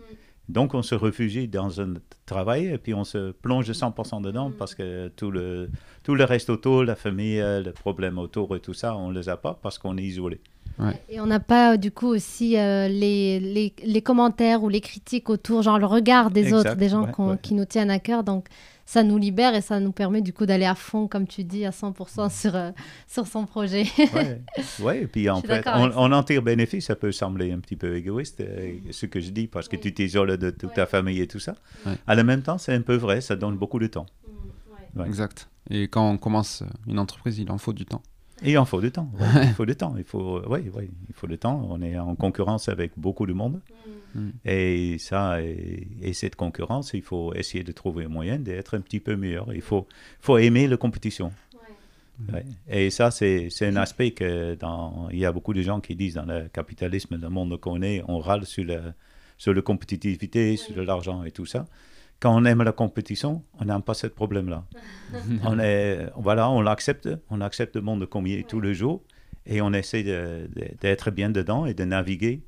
Donc, on se réfugie dans un travail et puis on se plonge 100% dedans parce que tout le, tout le reste autour, la famille, euh, les problèmes autour et tout ça, on ne les a pas parce qu'on est isolé. Et on n'a pas, du coup, aussi euh, les, les, les commentaires ou les critiques autour, genre le regard des Exact, autres, des gens ouais, qu'on- ouais. qui nous tiennent à cœur. Donc, ça nous libère et ça nous permet, du coup, d'aller à fond, comme tu dis, à 100% sur, euh, sur son projet. Ouais, ouais, et puis en fait, on, on en tire bénéfice. Ça peut sembler un petit peu égoïste, euh, ce que je dis, parce que tu t'isoles de toute ta famille et tout ça. Ouais. À la même temps, c'est un peu vrai, ça donne beaucoup de temps. Ouais. Exact. Et quand on commence une entreprise, il en faut du temps. Et il en faut du temps. ouais, il faut du temps. Il faut, ouais, ouais, il faut du temps. On est en concurrence avec beaucoup de monde. Mm. Et ça, et, et cette concurrence, il faut essayer de trouver un moyen d'être un petit peu meilleur. Il faut, faut aimer la compétition. Ouais. Et ça, c'est c'est un aspect que dans, il y a beaucoup de gens qui disent dans le capitalisme, le monde qu'on est, on râle sur, le, sur la compétitivité, sur l'argent et tout ça. Quand on aime la compétition, on n'a pas ce problème-là. on est, voilà, on l'accepte, on accepte le monde comme il est tous les jours et on essaie d'être bien dedans et de naviguer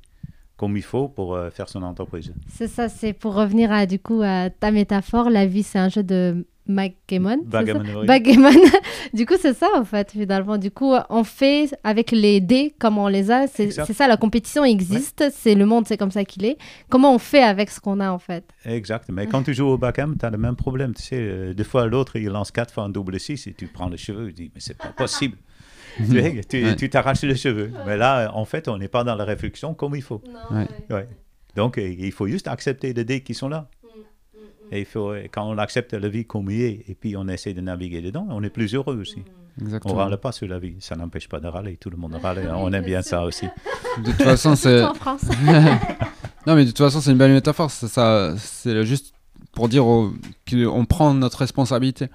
comme il faut pour euh, faire son entreprise. C'est ça, c'est pour revenir à, du coup, à ta métaphore, la vie, c'est un jeu de backgammon. Backgammon, oui. Backgammon. du coup, c'est ça, en fait, finalement. Du coup, on fait avec les dés comme on les a. C'est ça, la compétition existe. C'est le monde, c'est comme ça qu'il est. Comment on fait avec ce qu'on a, en fait? Exact. Mais quand tu joues au backgammon, tu as le même problème. Tu sais, euh, des fois, l'autre, il lance quatre fois un double 6 et tu prends les cheveux. Tu dis, mais c'est pas possible. tu sais, tu t'arraches les cheveux. Mais là, en fait, on n'est pas dans la réflexion comme il faut. Ouais. Ouais. Donc, euh, il faut juste accepter les dés qui sont là. Et il faut, euh, quand on accepte la vie comme il est et puis on essaie de naviguer dedans, on est plus heureux aussi. On Exactement. râle pas sur la vie. Ça n'empêche pas de râler. Tout le monde râle. hein. On aime bien ça aussi. De toute façon, c'est. en France. Non, mais de toute façon, c'est une belle métaphore. Ça, ça- c'est juste pour dire au- qu'on prend notre responsabilité.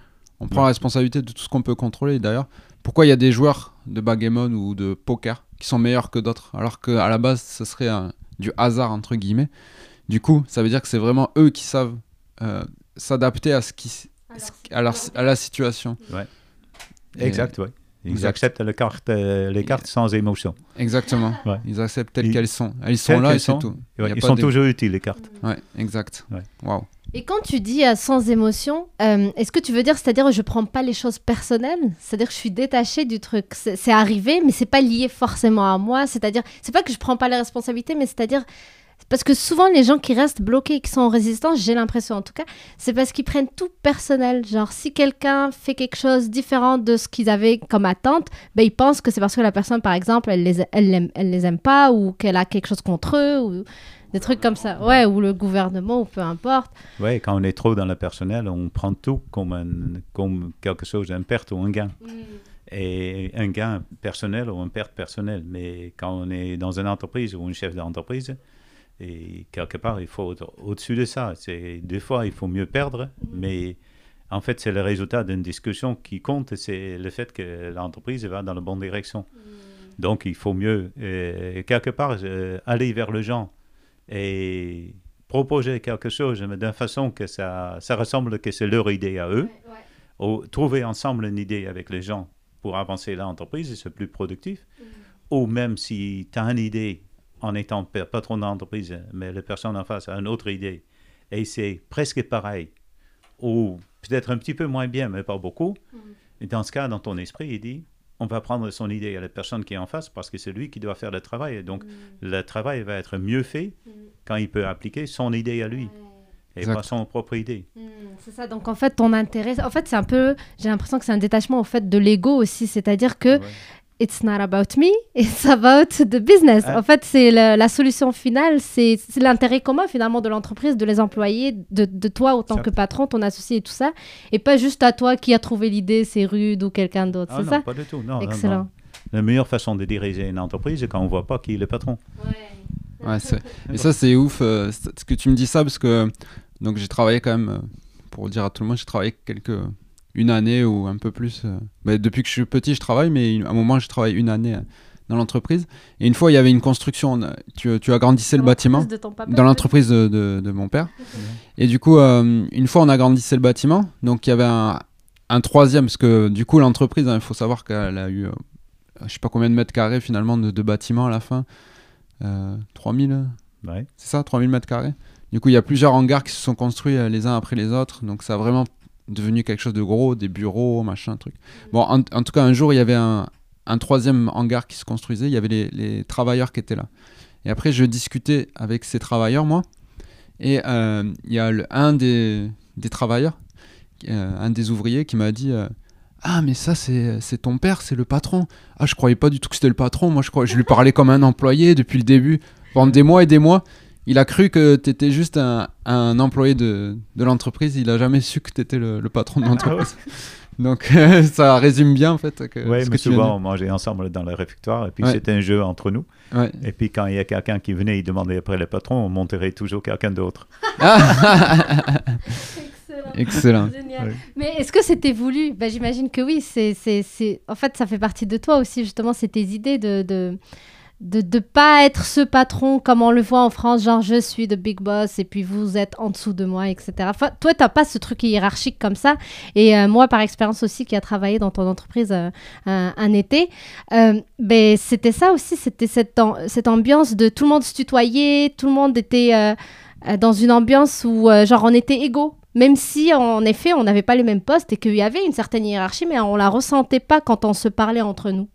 On prend Ouais. la responsabilité de tout ce qu'on peut contrôler. D'ailleurs, pourquoi il y a des joueurs de backgammon ou de poker qui sont meilleurs que d'autres, alors qu'à la base, ce serait un- du hasard, entre guillemets. Du coup, ça veut dire que c'est vraiment eux qui savent euh, s'adapter à, ce qui, à, leur- à la situation. Exact, oui. Ils Exact. acceptent le carte, euh, les cartes sans émotion. Exactement. Ouais. Ils acceptent telles qu'elles sont. Elles sont Telles là et c'est tout. Ouais, ils pas sont de- toujours utiles, les cartes. Ouais, exact. Ouais. Waouh. Et quand tu dis euh, sans émotion, euh, est-ce que tu veux dire, c'est-à-dire je prends pas les choses personnelles, c'est-à-dire je suis détachée du truc, c'est arrivé, mais c'est pas lié forcément à moi, c'est-à-dire c'est pas que je prends pas les responsabilités, mais c'est-à-dire parce que souvent les gens qui restent bloqués, qui sont en résistance, j'ai l'impression en tout cas, c'est parce qu'ils prennent tout personnel. Genre si quelqu'un fait quelque chose différent de ce qu'ils avaient comme attente, ben ils pensent que c'est parce que la personne par exemple elle les elle les aime pas ou qu'elle a quelque chose contre eux ou des trucs comme ça. Ouais, ou le gouvernement ou peu importe. Ouais, quand on est trop dans le personnel, on prend tout comme, un- comme quelque chose, une perte ou un gain. Et un gain personnel ou une perte personnelle. Mais quand on est dans une entreprise ou un chef d'entreprise, et quelque part, il faut être au-dessus de ça. C'est, des fois, il faut mieux perdre, mais en fait, c'est le résultat d'une discussion qui compte, c'est le fait que l'entreprise va dans la bonne direction. Donc, il faut mieux, euh, quelque part, euh, aller vers le gens et proposer quelque chose, mais d'une façon que ça, ça ressemble que c'est leur idée à eux. Ou trouver ensemble une idée avec les gens pour avancer l'entreprise, et c'est plus productif. Ou même si tu as une idée en étant pa- patron d'entreprise, mais la personne en face a une autre idée, et c'est presque pareil, ou peut-être un petit peu moins bien, mais pas beaucoup. Et dans ce cas, dans ton esprit, il dit, on va prendre son idée à la personne qui est en face parce que c'est lui qui doit faire le travail. Et donc, le travail va être mieux fait quand il peut appliquer son idée à lui et Exact. pas son propre idée. Hmm, c'est ça, donc en fait, ton intérêt, en fait, c'est un peu, j'ai l'impression que c'est un détachement au fait de l'ego aussi, c'est-à-dire que Ouais. It's not about me, it's about the business. Ah. En fait, c'est la, la solution finale, c'est l'intérêt commun finalement de l'entreprise, de les employés, de, de toi autant Ça. que patron, ton associé et tout ça, et pas juste à toi qui a trouvé l'idée, c'est rude ou quelqu'un d'autre, Ah c'est non, ça? pas du tout. Non, non, Excellent. non. La meilleure façon de diriger une entreprise, c'est quand on ne voit pas qui est le patron. Ouais, c'est- et ça, c'est ouf euh, ce que tu me dis ça parce que donc j'ai travaillé quand même, euh, pour dire à tout le monde, j'ai travaillé quelques une année ou un peu plus. euh, bah, depuis que je suis petit, je travaille, mais à un moment, je travaille une année euh, dans l'entreprise. Et une fois, il y avait une construction. on a- Tu, tu agrandissais le bâtiment De ton papa, dans l'entreprise de, de- de mon père. Et du coup, euh, une fois, on agrandissait le bâtiment. Donc, il y avait un, un troisième, parce que du coup, l'entreprise, hein, il faut savoir qu'elle a eu, euh, je sais pas combien de mètres carrés finalement de, de bâtiments à la fin. Euh, 3000 Ouais. c'est ça, 3000 mètres carrés. Du coup, il y a plusieurs hangars qui se sont construits euh, les uns après les autres. Donc, ça a vraiment devenu quelque chose de gros, des bureaux, machin, truc. Bon, en, tout cas, un jour, il y avait un, un troisième hangar qui se construisait. Il y avait les, travailleurs qui étaient là. Et après, je discutais avec ces travailleurs, moi. Et euh, il y a le- un des, des travailleurs, euh, un des ouvriers, qui m'a dit euh, Ah, mais ça, c'est c'est ton père, c'est le patron. Ah, je croyais pas du tout que c'était le patron. Moi, je, crois, je lui parlais comme un employé depuis le début. Pendant des mois et des mois, il a cru que tu étais juste un, un employé de, de l'entreprise. Il a jamais su que tu étais le, le patron de l'entreprise. Donc, ça résume bien, en fait. Que, Oui, mais que souvent, on mangeait ensemble dans le réfectoire, et puis Ouais. c'était un jeu entre nous. Ouais. Et puis quand il y a quelqu'un qui venait, il demandait après le patron, on monterait toujours quelqu'un d'autre. Excellent. Excellent. Génial. Mais est-ce que c'était voulu? Bah, J'imagine que oui. C'est, c'est, c'est... En fait, ça fait partie de toi aussi, justement, c'est tes idées de de de de pas être ce patron comme on le voit en France, genre je suis le big boss et puis vous êtes en dessous de moi, etc. Toi, t'as pas ce truc hiérarchique comme ça. Et euh, moi, par expérience aussi, qui a travaillé dans ton entreprise euh, un, été, euh, ben, c'était ça aussi, c'était cette, cette ambiance de tout le monde se tutoyait, tout le monde était dans une ambiance où genre on était égaux. Même si en effet on n'avait pas les mêmes postes et qu'il y avait une certaine hiérarchie, mais on la ressentait pas quand on se parlait entre nous.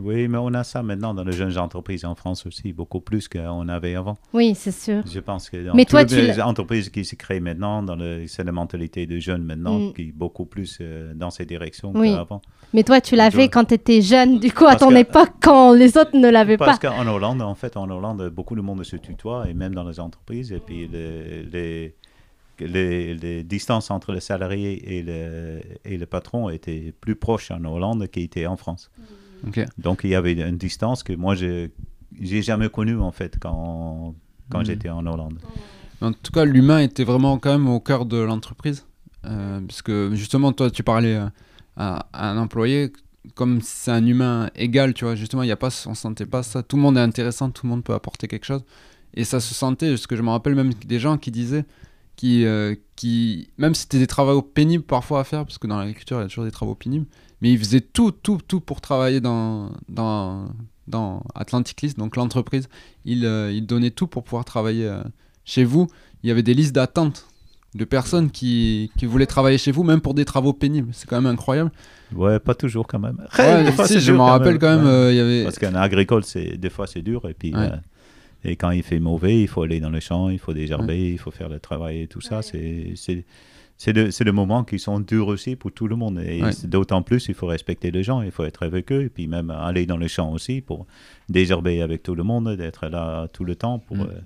Oui, mais on a ça maintenant dans les jeunes entreprises en France aussi, beaucoup plus qu'on avait avant. Oui, c'est sûr. Je pense que dans Mais toi, les entreprises qui se créent maintenant, dans c'est la mentalité des jeunes maintenant, Mm. qui est beaucoup plus euh, dans ces directions Oui. qu'avant. Mais toi, tu l'avais quand tu étais jeune, du coup, à Parce ton que- époque, quand les autres ne l'avaient Parce pas. qu'en Hollande, en fait, en Hollande, beaucoup de monde se tutoie, et même dans les entreprises, et puis les, les, les, les distances entre le salarié et le, et le patron étaient plus proches en Hollande qu'ils étaient en France. Donc il y avait une distance que moi, je n'ai jamais connue, en fait, quand, quand Mhm. j'étais en Hollande. En tout cas, l'humain était vraiment quand même au cœur de l'entreprise. Euh, parce que justement, toi, tu parlais euh, à, à un employé comme c'est un humain égal, tu vois. Justement, il y a pas, on sentait pas ça. Tout le monde est intéressant, tout le monde peut apporter quelque chose. Et ça se sentait, parce que je me rappelle même des gens qui disaient qui, euh, qui même si c'était des travaux pénibles parfois à faire, parce que dans l'agriculture, il y a toujours des travaux pénibles, mais il faisait tout, tout, tout pour travailler dans, dans, dans Atlantic List, donc l'entreprise. Il, euh, il donnait tout pour pouvoir travailler euh, chez vous. Il y avait des listes d'attente de personnes qui, qui voulaient travailler chez vous, même pour des travaux pénibles. C'est quand même incroyable. Ouais, pas toujours quand même. Ouais, Des fois, si, je m'en quand rappelle quand même, Ouais. euh, il y avait... Parce qu'en agricole, c'est des fois c'est dur et puis Ouais. euh, et quand il fait mauvais, il faut aller dans le champ, il faut désherber, il faut faire le travail et tout ça. Ouais. C'est c'est c'est des moments qui sont durs aussi pour tout le monde et Ouais. c'est d'autant plus il faut respecter les gens, il faut être avec eux et puis même aller dans le champ aussi pour désherber avec tout le monde, d'être là tout le temps pour Mm. euh,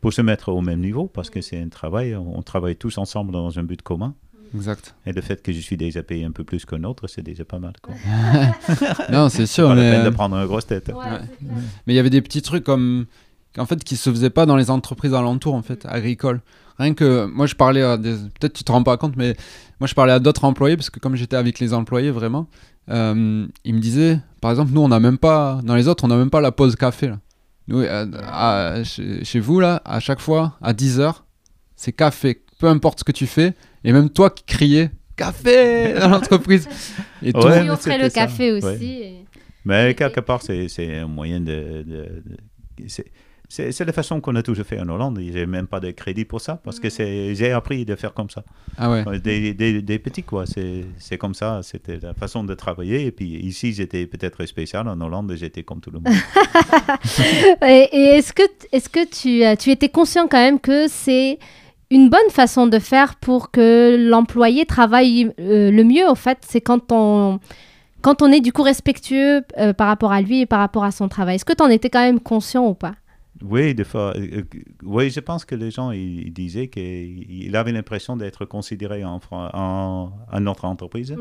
pour se mettre au même niveau parce que c'est un travail, on travaille tous ensemble dans un but commun. Exact. Et le fait que je suis déjà payé un peu plus qu'un autre, c'est déjà pas mal. Quoi. Non, c'est sûr, Pas la mais... peine de euh, prendre une grosse tête. Ouais. Mais il y avait des petits trucs comme en fait qui se faisaient pas dans les entreprises alentours en fait agricoles. Rien que moi je parlais à des peut-être tu te rends pas compte mais moi je parlais à d'autres employés parce que comme j'étais avec les employés vraiment euh, ils me disaient par exemple nous on n'a même pas dans les autres on n'a même pas la pause café là. Nous euh, à- chez, chez vous là à chaque fois à 10h c'est café peu importe ce que tu fais et même toi qui criais café dans l'entreprise et tout Ouais, ferait le ça. café Ouais. aussi. et- Mais quelque part, c'est c'est un moyen de. de- de- c'est- la façon qu'on a toujours fait en Hollande. J'ai même pas de crédit pour ça parce que c'est j'ai appris de faire comme ça. ah ouais Des, des, des petits, quoi. C'est c'est comme ça. C'était la façon de travailler. Et puis ici, j'étais peut-être spécial. En Hollande, j'étais comme tout le monde. Et, et est-ce que, est-ce que tu, tu étais conscient quand même que c'est une bonne façon de faire pour que l'employé travaille euh, le mieux, au fait, c'est quand on, quand on est du coup respectueux euh, par rapport à lui et par rapport à son travail. Est-ce que tu en étais quand même conscient ou pas? Oui, des fois. euh, euh, oui, je pense que les gens ils, ils disaient qu'ils avaient l'impression d'être considérés en, en, en notre entreprise.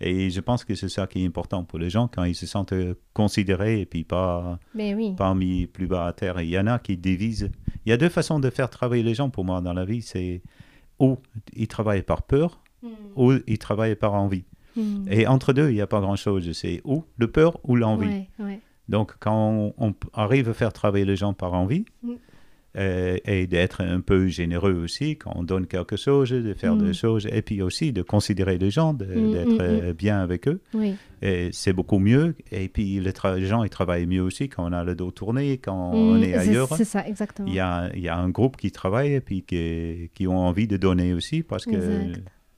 Et je pense que c'est ça qui est important pour les gens quand ils se sentent euh, considérés et puis pas, Mais oui. pas mis plus bas à terre. Il y en a qui divisent. Il y a deux façons de faire travailler les gens pour moi dans la vie. C'est ou ils travaillent par peur ou ils travaillent par envie. Mm. Et entre deux, il n'y a pas grand-chose. C'est ou le peur ou l'envie. Ouais, ouais. Donc, quand on, arrive à faire travailler les gens par envie, Mm. euh, et d'être un peu généreux aussi, quand on donne quelque chose, de faire Mm. des choses, et puis aussi de considérer les gens, Mm, d'être mm, euh, bien avec eux, Oui. c'est beaucoup mieux. Et puis, les, gens, ils travaillent mieux aussi quand on a le dos tourné, quand on Mm, est ailleurs. C'est ça, exactement. Il y, a, il y a un groupe qui travaille et puis qui, qui ont envie de donner aussi parce que.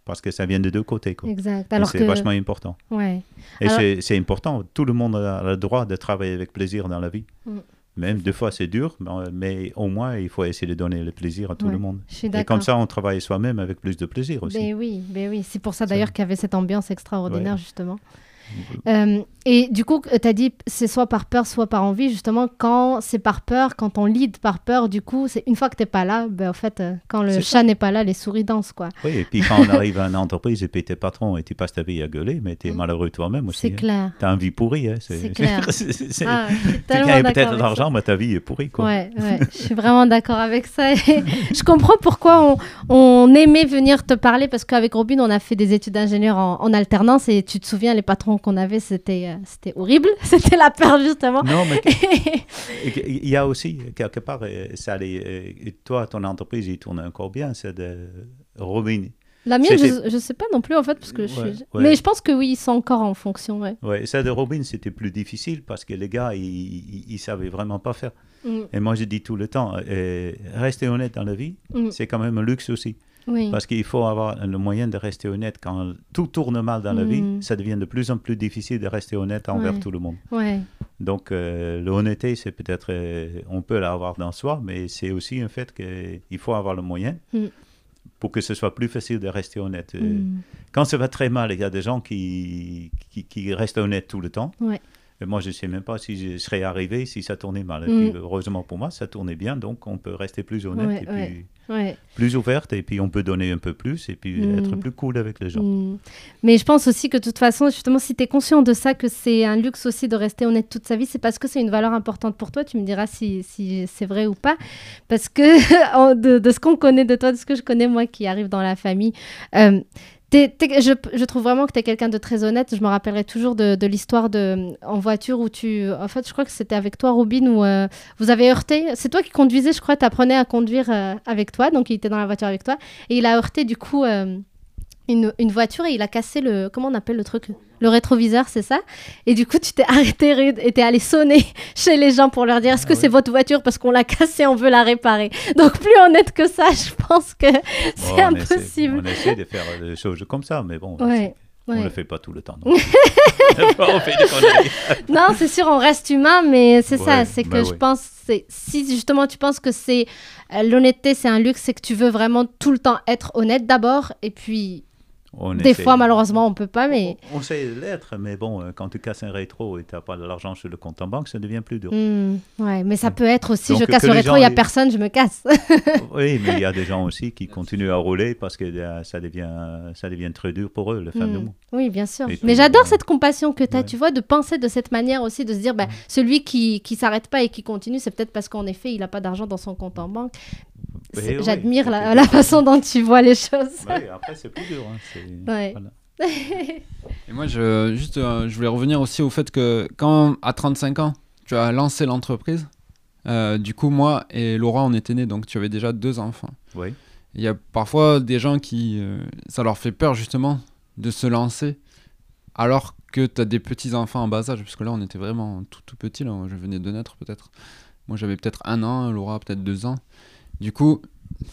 Parce que ça vient de deux côtés. Quoi. Exact. Alors c'est que. vachement important. Ouais. Et Alors- c'est- c'est important. Tout le monde a le droit de travailler avec plaisir dans la vie. Mm. Même deux fois, c'est dur, mais, au moins, il faut essayer de donner le plaisir à tout Ouais, le monde. Je suis Et comme ça, on travaille soi-même avec plus de plaisir aussi. Ben oui, ben oui. C'est pour ça Ça- d'ailleurs qu'il y avait cette ambiance extraordinaire, Ouais. justement. Euh, et du coup, tu as dit c'est soit par peur, soit par envie. Justement, quand c'est par peur, quand on lead par peur, du coup, c'est une fois que tu pas là, ben, en fait, euh, quand le chat n'est pas là, les souris dansent, quoi. Oui, et puis quand on arrive à une entreprise et puis t'es patron et tu passes ta vie à gueuler, mais t'es Mm. malheureux toi-même aussi. C'est hein. clair. T'as une vie pourrie. Hein. C'est clair. c'est- Ah, tu peut-être de l'argent, mais ta vie est pourrie. Quoi. Ouais, ouais, je suis vraiment d'accord avec ça. Je comprends pourquoi on, on aimait venir te parler parce qu'avec Robin, on a fait des études d'ingénieur en, en alternance et tu te souviens, les patrons qu'on avait, c'était euh, c'était horrible. C'était la peur, justement. Non, mais il y a aussi, quelque part, euh, ça allait, euh, toi, ton entreprise, il tourne encore bien, c'est de Robin. La mienne, je, je sais pas non plus en fait, parce que je Ouais, suis... ouais. Mais je pense que oui, ils sont encore en fonction, ouais. Ouais, ça de Robin, c'était plus difficile parce que les gars, ils, ils savaient vraiment pas faire. Mm, Et moi, je dis tout le temps, euh, rester honnête dans la vie, mm, c'est quand même un luxe aussi. Oui. Parce qu'il faut avoir le moyen de rester honnête. Quand tout tourne mal dans la vie, Mm. ça devient de plus en plus difficile de rester honnête envers Ouais. tout le monde. Ouais. Donc, euh, l'honnêteté, c'est peut-être, euh, on peut l'avoir dans soi, mais c'est aussi un fait qu'il faut avoir le moyen Mm. pour que ce soit plus facile de rester honnête. Euh, Mm. Quand ça va très mal, il y a des gens qui, qui, qui restent honnêtes tout le temps. Ouais. Et moi, je ne sais même pas si je serais arrivé si ça tournait mal. Et Mm. puis, heureusement pour moi, ça tournait bien, donc on peut rester plus honnête Ouais, et puis ouais. Ouais. plus ouverte, et puis on peut donner un peu plus, et puis Mm. être plus cool avec les gens. Mm. Mais je pense aussi que de toute façon, justement, si tu es conscient de ça, que c'est un luxe aussi de rester honnête toute sa vie, c'est parce que c'est une valeur importante pour toi. Tu me diras si, si c'est vrai ou pas. Parce que de ce qu'on connaît de toi, de ce que je connais moi qui arrive dans la famille, euh, Je, trouve vraiment que tu es quelqu'un de très honnête. Je me rappellerai toujours de, l'histoire de en voiture où tu. En fait, je crois que c'était avec toi, Robin, où euh, vous avez heurté. C'est toi qui conduisais, je crois. Tu apprenais à conduire euh, avec toi. Donc, il était dans la voiture avec toi. Et il a heurté, du coup, euh, une, une voiture et il a cassé le. Comment on appelle le truc? Le rétroviseur, c'est ça? Et du coup, tu t'es arrêté Rude, et t'es allé sonner chez les gens pour leur dire est-ce que Ah c'est votre voiture? Parce qu'on l'a cassée, on veut la réparer. Donc, plus honnête que ça, je pense que c'est Bon, on essaie- impossible. On essaie de faire des choses comme ça, mais bon, Ouais. on ne ouais. le fait pas tout le temps. non. Non, c'est sûr, on reste humain, mais c'est ça, c'est que bah je ouais. pense, si justement tu penses que c'est euh, l'honnêteté, c'est un luxe, c'est que tu veux vraiment tout le temps être honnête d'abord, et puis On des essaie- fois malheureusement on peut pas, mais On, on sait l'être, mais bon, euh, quand tu casses un rétro et tu n'as pas de l'argent sur le compte en banque, ça devient plus dur. Hmm, ouais, mais ça peut être aussi, Donc, je casse le rétro, gens il y a personne, je me casse. Oui, mais il y a des gens aussi qui continuent à rouler parce que euh, ça devient, ça devient très dur pour eux, le fin de Hmm. mois. Oui, bien sûr. Et Mais j'adore cette compassion que tu as, Ouais. tu vois, de penser de cette manière aussi, de se dire, bah, celui qui qui s'arrête pas et qui continue, c'est peut-être parce qu'en effet, il n'a pas d'argent dans son compte en banque. Oui, oui, J'admire la, façon dont tu vois les choses. Oui, après, c'est plus dur. hein, c'est- Ouais. voilà. Et moi, je, juste, euh, je voulais revenir aussi au fait que quand, à 35 ans, tu as lancé l'entreprise, euh, du coup, moi et Laura, on était nés, donc tu avais déjà deux enfants. Oui. Il y a parfois des gens qui, euh, ça leur fait peur justement de se lancer alors que tu as des petits-enfants en bas âge, parce que là, on était vraiment tout, tout petits, là, je venais de naître peut-être. Moi, j'avais peut-être un an, Laura peut-être deux ans. Du coup,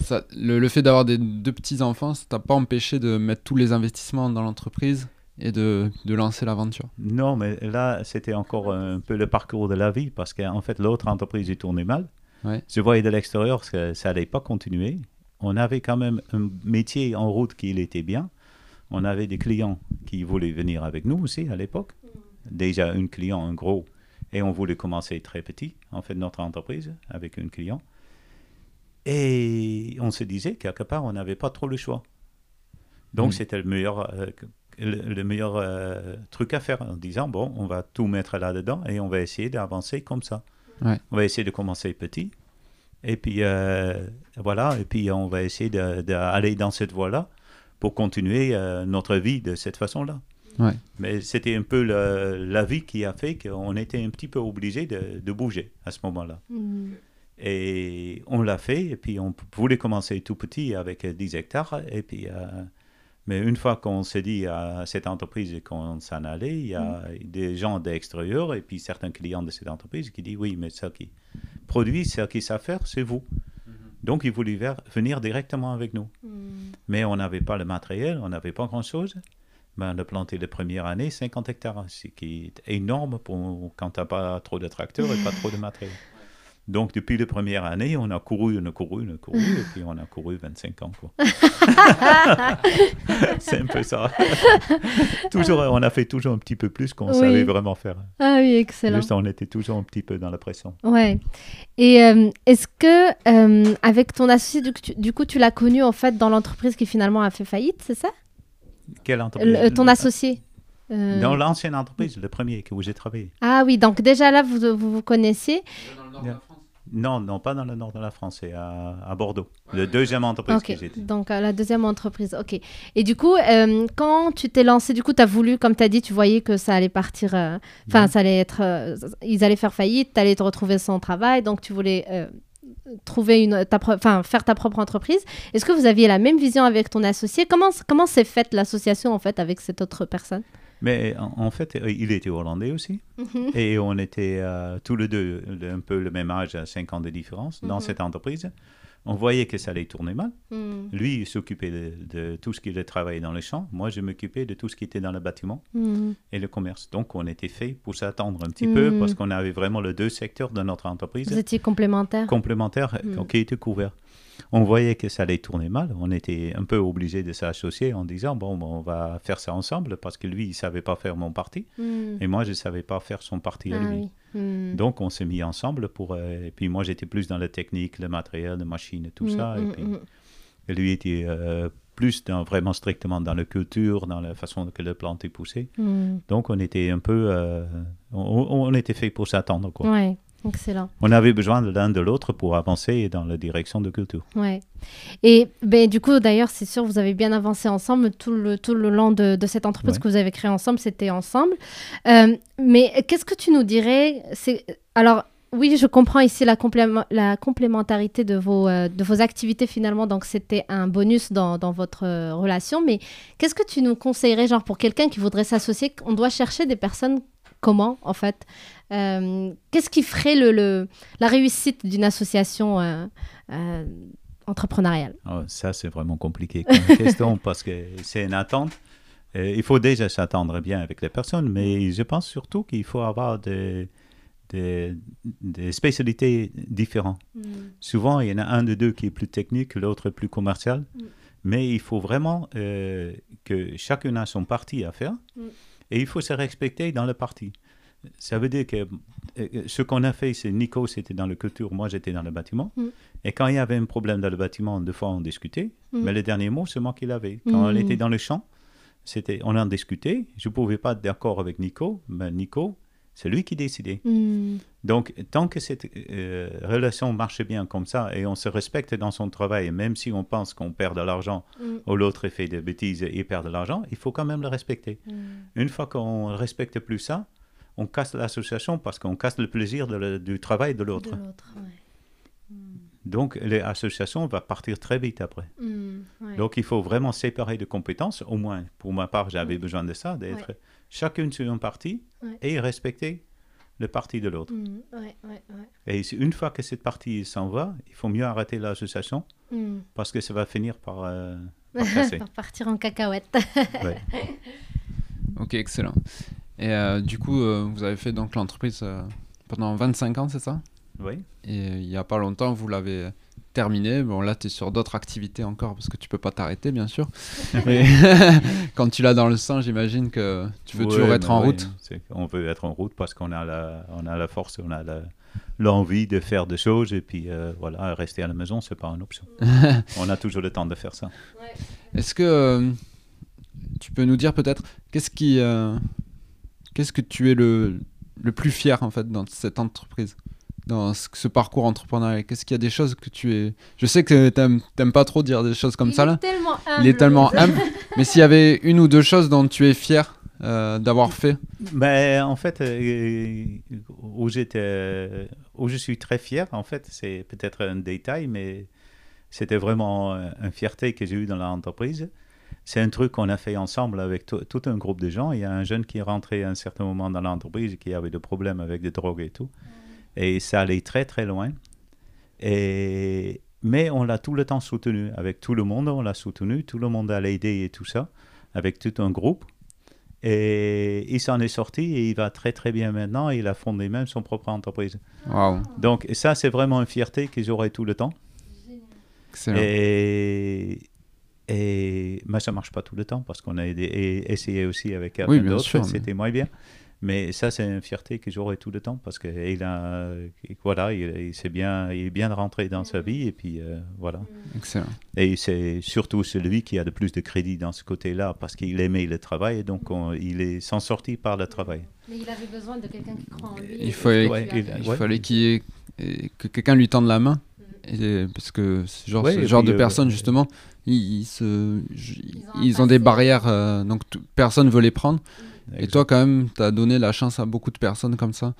ça, le, le fait d'avoir des deux petits-enfants, ça t'a pas empêché de mettre tous les investissements dans l'entreprise et de, de lancer l'aventure? Non, mais là, c'était encore un peu le parcours de la vie parce qu'en fait, l'autre entreprise, il tournait mal. Ouais. Je voyais de l'extérieur que ça n'allait pas continuer. On avait quand même un métier en route qui était bien. On avait des clients qui voulaient venir avec nous aussi à l'époque. Déjà, un client, un gros. Et on voulait commencer très petit, en fait, notre entreprise avec un client. Et on se disait, quelque part, on n'avait pas trop le choix. Donc, Mm. c'était le meilleur, euh, le, le meilleur euh, truc à faire en disant, bon, on va tout mettre là-dedans et on va essayer d'avancer comme ça. Ouais. On va essayer de commencer petit. Et puis, euh, voilà, et puis on va essayer d'aller dans cette voie-là pour continuer euh, notre vie de cette façon-là. Ouais. Mais c'était un peu le- la vie qui a fait qu'on était un petit peu obligé de, de bouger à ce moment-là. Hmm. Et on l'a fait, et puis on voulait commencer tout petit avec euh, 10 hectares. Et puis, euh, mais une fois qu'on s'est dit à cette entreprise qu'on s'en allait, il y a des gens d'extérieur et puis certains clients de cette entreprise qui disent oui, mais ça qui produit, ça qui savent faire, c'est vous. Donc ils voulaient venir directement avec nous. Hmm. Mais on n'avait pas le matériel, on n'avait pas grand-chose. Ben, on a planté la première année 50 hectares, ce qui est énorme pour, quand tu n'as pas trop de tracteurs et pas trop de matériel. Donc, depuis la première année, on a couru, on a couru, on a couru, et puis on a couru 25 ans. quoi. C'est un peu ça. toujours, on a fait toujours un petit peu plus qu'on Oui. savait vraiment faire. Ah oui, excellent. Juste, on était toujours un petit peu dans la pression. Ouais. Et euh, est-ce que euh, avec ton associé, du, coup, tu- du coup, tu l'as connu en fait dans l'entreprise qui finalement a fait faillite, c'est ça? Quelle entreprise? Le- Ton associé Euh, Dans l'ancienne entreprise, le premier que où j'ai travaillé. Ah oui, donc déjà là, vous vous, vous connaissiez. Non, non, pas dans le nord de la France, c'est à, à Bordeaux. Le deuxième entreprise que j'étais. donc euh, la deuxième entreprise, ok. Et du coup, euh, quand tu t'es lancé, du coup, tu as voulu, comme tu as dit, tu voyais que ça allait partir, euh, enfin, Ouais. ça allait être, euh, ils allaient faire faillite, tu allais te retrouver sans travail, donc tu voulais euh, trouver une, ta pro- enfin, faire ta propre entreprise. Est-ce que vous aviez la même vision avec ton associé? Comment, comment s'est faite l'association, en fait, avec cette autre personne? Mais en, en fait, il était hollandais aussi. Et on était euh, tous les deux un peu le même âge, à 5 ans de différence, dans Mhm. cette entreprise. On voyait que ça allait tourner mal. Hmm, Lui, il s'occupait de, de tout ce qui était travaillé dans les champs. Moi, je m'occupais de tout ce qui était dans le bâtiment et le commerce. Donc, on était fait pour s'attendre un petit peu Mhm. parce qu'on avait vraiment les deux secteurs de notre entreprise Vous étiez complémentaires complémentaires Mhm. qui étaient couverts. On voyait que ça allait tourner mal. On était un peu obligé de s'associer en disant bon, on va faire ça ensemble parce que lui, il savait pas faire mon parti Hmm. et moi, je savais pas faire son parti à Ah lui. oui. Hmm. Donc, on s'est mis ensemble pour. euh, et puis, moi, j'étais plus dans la technique, le matériel, les machines et tout Hmm, ça. Et puis, et lui était euh, plus dans, vraiment strictement dans la culture, dans la façon que le plant est poussé. Hmm. Donc, on était un peu. euh, on, on était fait pour s'attendre, quoi. Ouais. Excellent. On avait besoin de l'un de l'autre pour avancer dans la direction de culture. Ouais. Et ben, du coup, d'ailleurs, c'est sûr, vous avez bien avancé ensemble tout le, tout le long de, de cette entreprise Ouais. que vous avez créée ensemble, c'était ensemble. Euh, mais qu'est-ce que tu nous dirais c'est... Alors, oui, je comprends ici la, la complémentarité de vos, euh, de vos activités finalement, donc c'était un bonus dans, dans votre euh, relation. Mais qu'est-ce que tu nous conseillerais, genre pour quelqu'un qui voudrait s'associer, on doit chercher des personnes comment en fait? Qu'est-ce qui ferait le, le- la réussite d'une association euh, euh, entrepreneuriale? Ah, ça, c'est vraiment compliqué comme question parce que c'est une attente. Euh, il faut déjà s'attendre bien avec les personnes, mais je pense surtout qu'il faut avoir des, des, des spécialités différentes. Souvent, il y en a un de deux qui est plus technique, l'autre plus commercial. Mm. Mais il faut vraiment euh, que chacun a son parti à faire Mm. et il faut se respecter dans le parti. Ça veut dire que euh, ce qu'on a fait, c'est Nico, c'était dans la culture, moi j'étais dans le bâtiment. Mm. Et quand il y avait un problème dans le bâtiment, deux fois on discutait, Mm. mais le dernier mot, c'est moi qui l'avais. Quand on Mm. était dans le champ, c'était, on en discutait. Je ne pouvais pas être d'accord avec Nico, mais Nico, c'est lui qui décidait. Donc, tant que cette euh, relation marche bien comme ça et on se respecte dans son travail, même si on pense qu'on perd de l'argent Mm. ou l'autre fait des bêtises et perd de l'argent, il faut quand même le respecter. Une fois qu'on ne respecte plus ça, on casse l'association parce qu'on casse le plaisir de le- du travail de l'autre. Ouais. Donc, l'association va partir très vite après. Ouais. Donc, il faut vraiment séparer de compétences. Au moins, pour ma part, j'avais Ouais. besoin de ça, d'être chacune sur un parti Ouais. et respecter le parti de l'autre. Ouais, ouais, ouais. Et si- une fois que cette partie s'en va, il faut mieux arrêter l'association parce que ça va finir par, euh, par. Pour partir en cacahuète. Ouais. Ok, excellent. Et euh, du coup, euh, vous avez fait donc l'entreprise euh, pendant 25 ans, c'est ça? Oui. Et il n'y a pas longtemps, vous l'avez terminé. Bon, là, tu es sur d'autres activités encore parce que tu peux pas t'arrêter, bien sûr. Mais quand tu l'as dans le sang, j'imagine que tu veux Ouais, toujours être en ouais, route. qu'on veut être en route parce qu'on a la, on a la force, on a la- l'envie de faire des choses et puis euh, voilà, rester à la maison, c'est pas une option. on a toujours le temps de faire ça. Est-ce que euh, tu peux nous dire peut-être qu'est-ce qui, euh, qu'est-ce que tu es le, le plus fier en fait dans cette entreprise, dans ce, ce parcours entrepreneurial? Qu'est-ce qu'il y a des choses que tu es? Je sais que t'aimes, t'aimes pas trop dire des choses comme Il ça est là. tellement Il est tellement humble. Mais s'il y avait une ou deux choses dont tu es fier euh, d'avoir fait, Mais en fait, euh, où, j'étais, où je suis très fier, en fait, c'est peut-être un détail, mais c'était vraiment euh, une fierté que j'ai eue dans l'entreprise. C'est un truc qu'on a fait ensemble avec tout, un groupe de gens. Il y a un jeune qui est rentré à un certain moment dans l'entreprise qui avait des problèmes avec des drogues et tout. Et ça allait très, très loin. Et, mais on l'a tout le temps soutenu. Avec tout le monde, on l'a soutenu. Tout le monde a aidé et tout ça, avec tout un groupe. Et il s'en est sorti et il va très très bien maintenant. Il a fondé même son propre entreprise. waouh, Donc ça, c'est vraiment une fierté que j'aurai tout le temps. excellent. Et, et mais ça marche pas tout le temps parce qu'on a aidé- et essayé aussi avec quelqu'un Oui, d'autre. mais- C'était moins bien. Mais ça, c'est une fierté que j'aurai tout le temps parce que il a, voilà, il, il s'est bien, il est bien rentré dans sa vie et puis euh, voilà. Excellent. Et c'est surtout celui qui a le plus de crédit dans ce côté-là parce qu'il aimait le travail et donc on- il est s'en sorti par le travail. Mais il avait besoin de quelqu'un qui croit en lui. Il fallait- Ouais, as il- fait. Il Ouais. fallait qu'il y ait- et que quelqu'un lui tende la main. Et, parce que ce genre, Ouais, ce et genre puis, de euh, personnes, justement, ils, ils se, ils, ont un ils ont des barrières, euh, donc personne ne veut les prendre. Et toi, quand même, tu as donné la chance à beaucoup de personnes comme ça.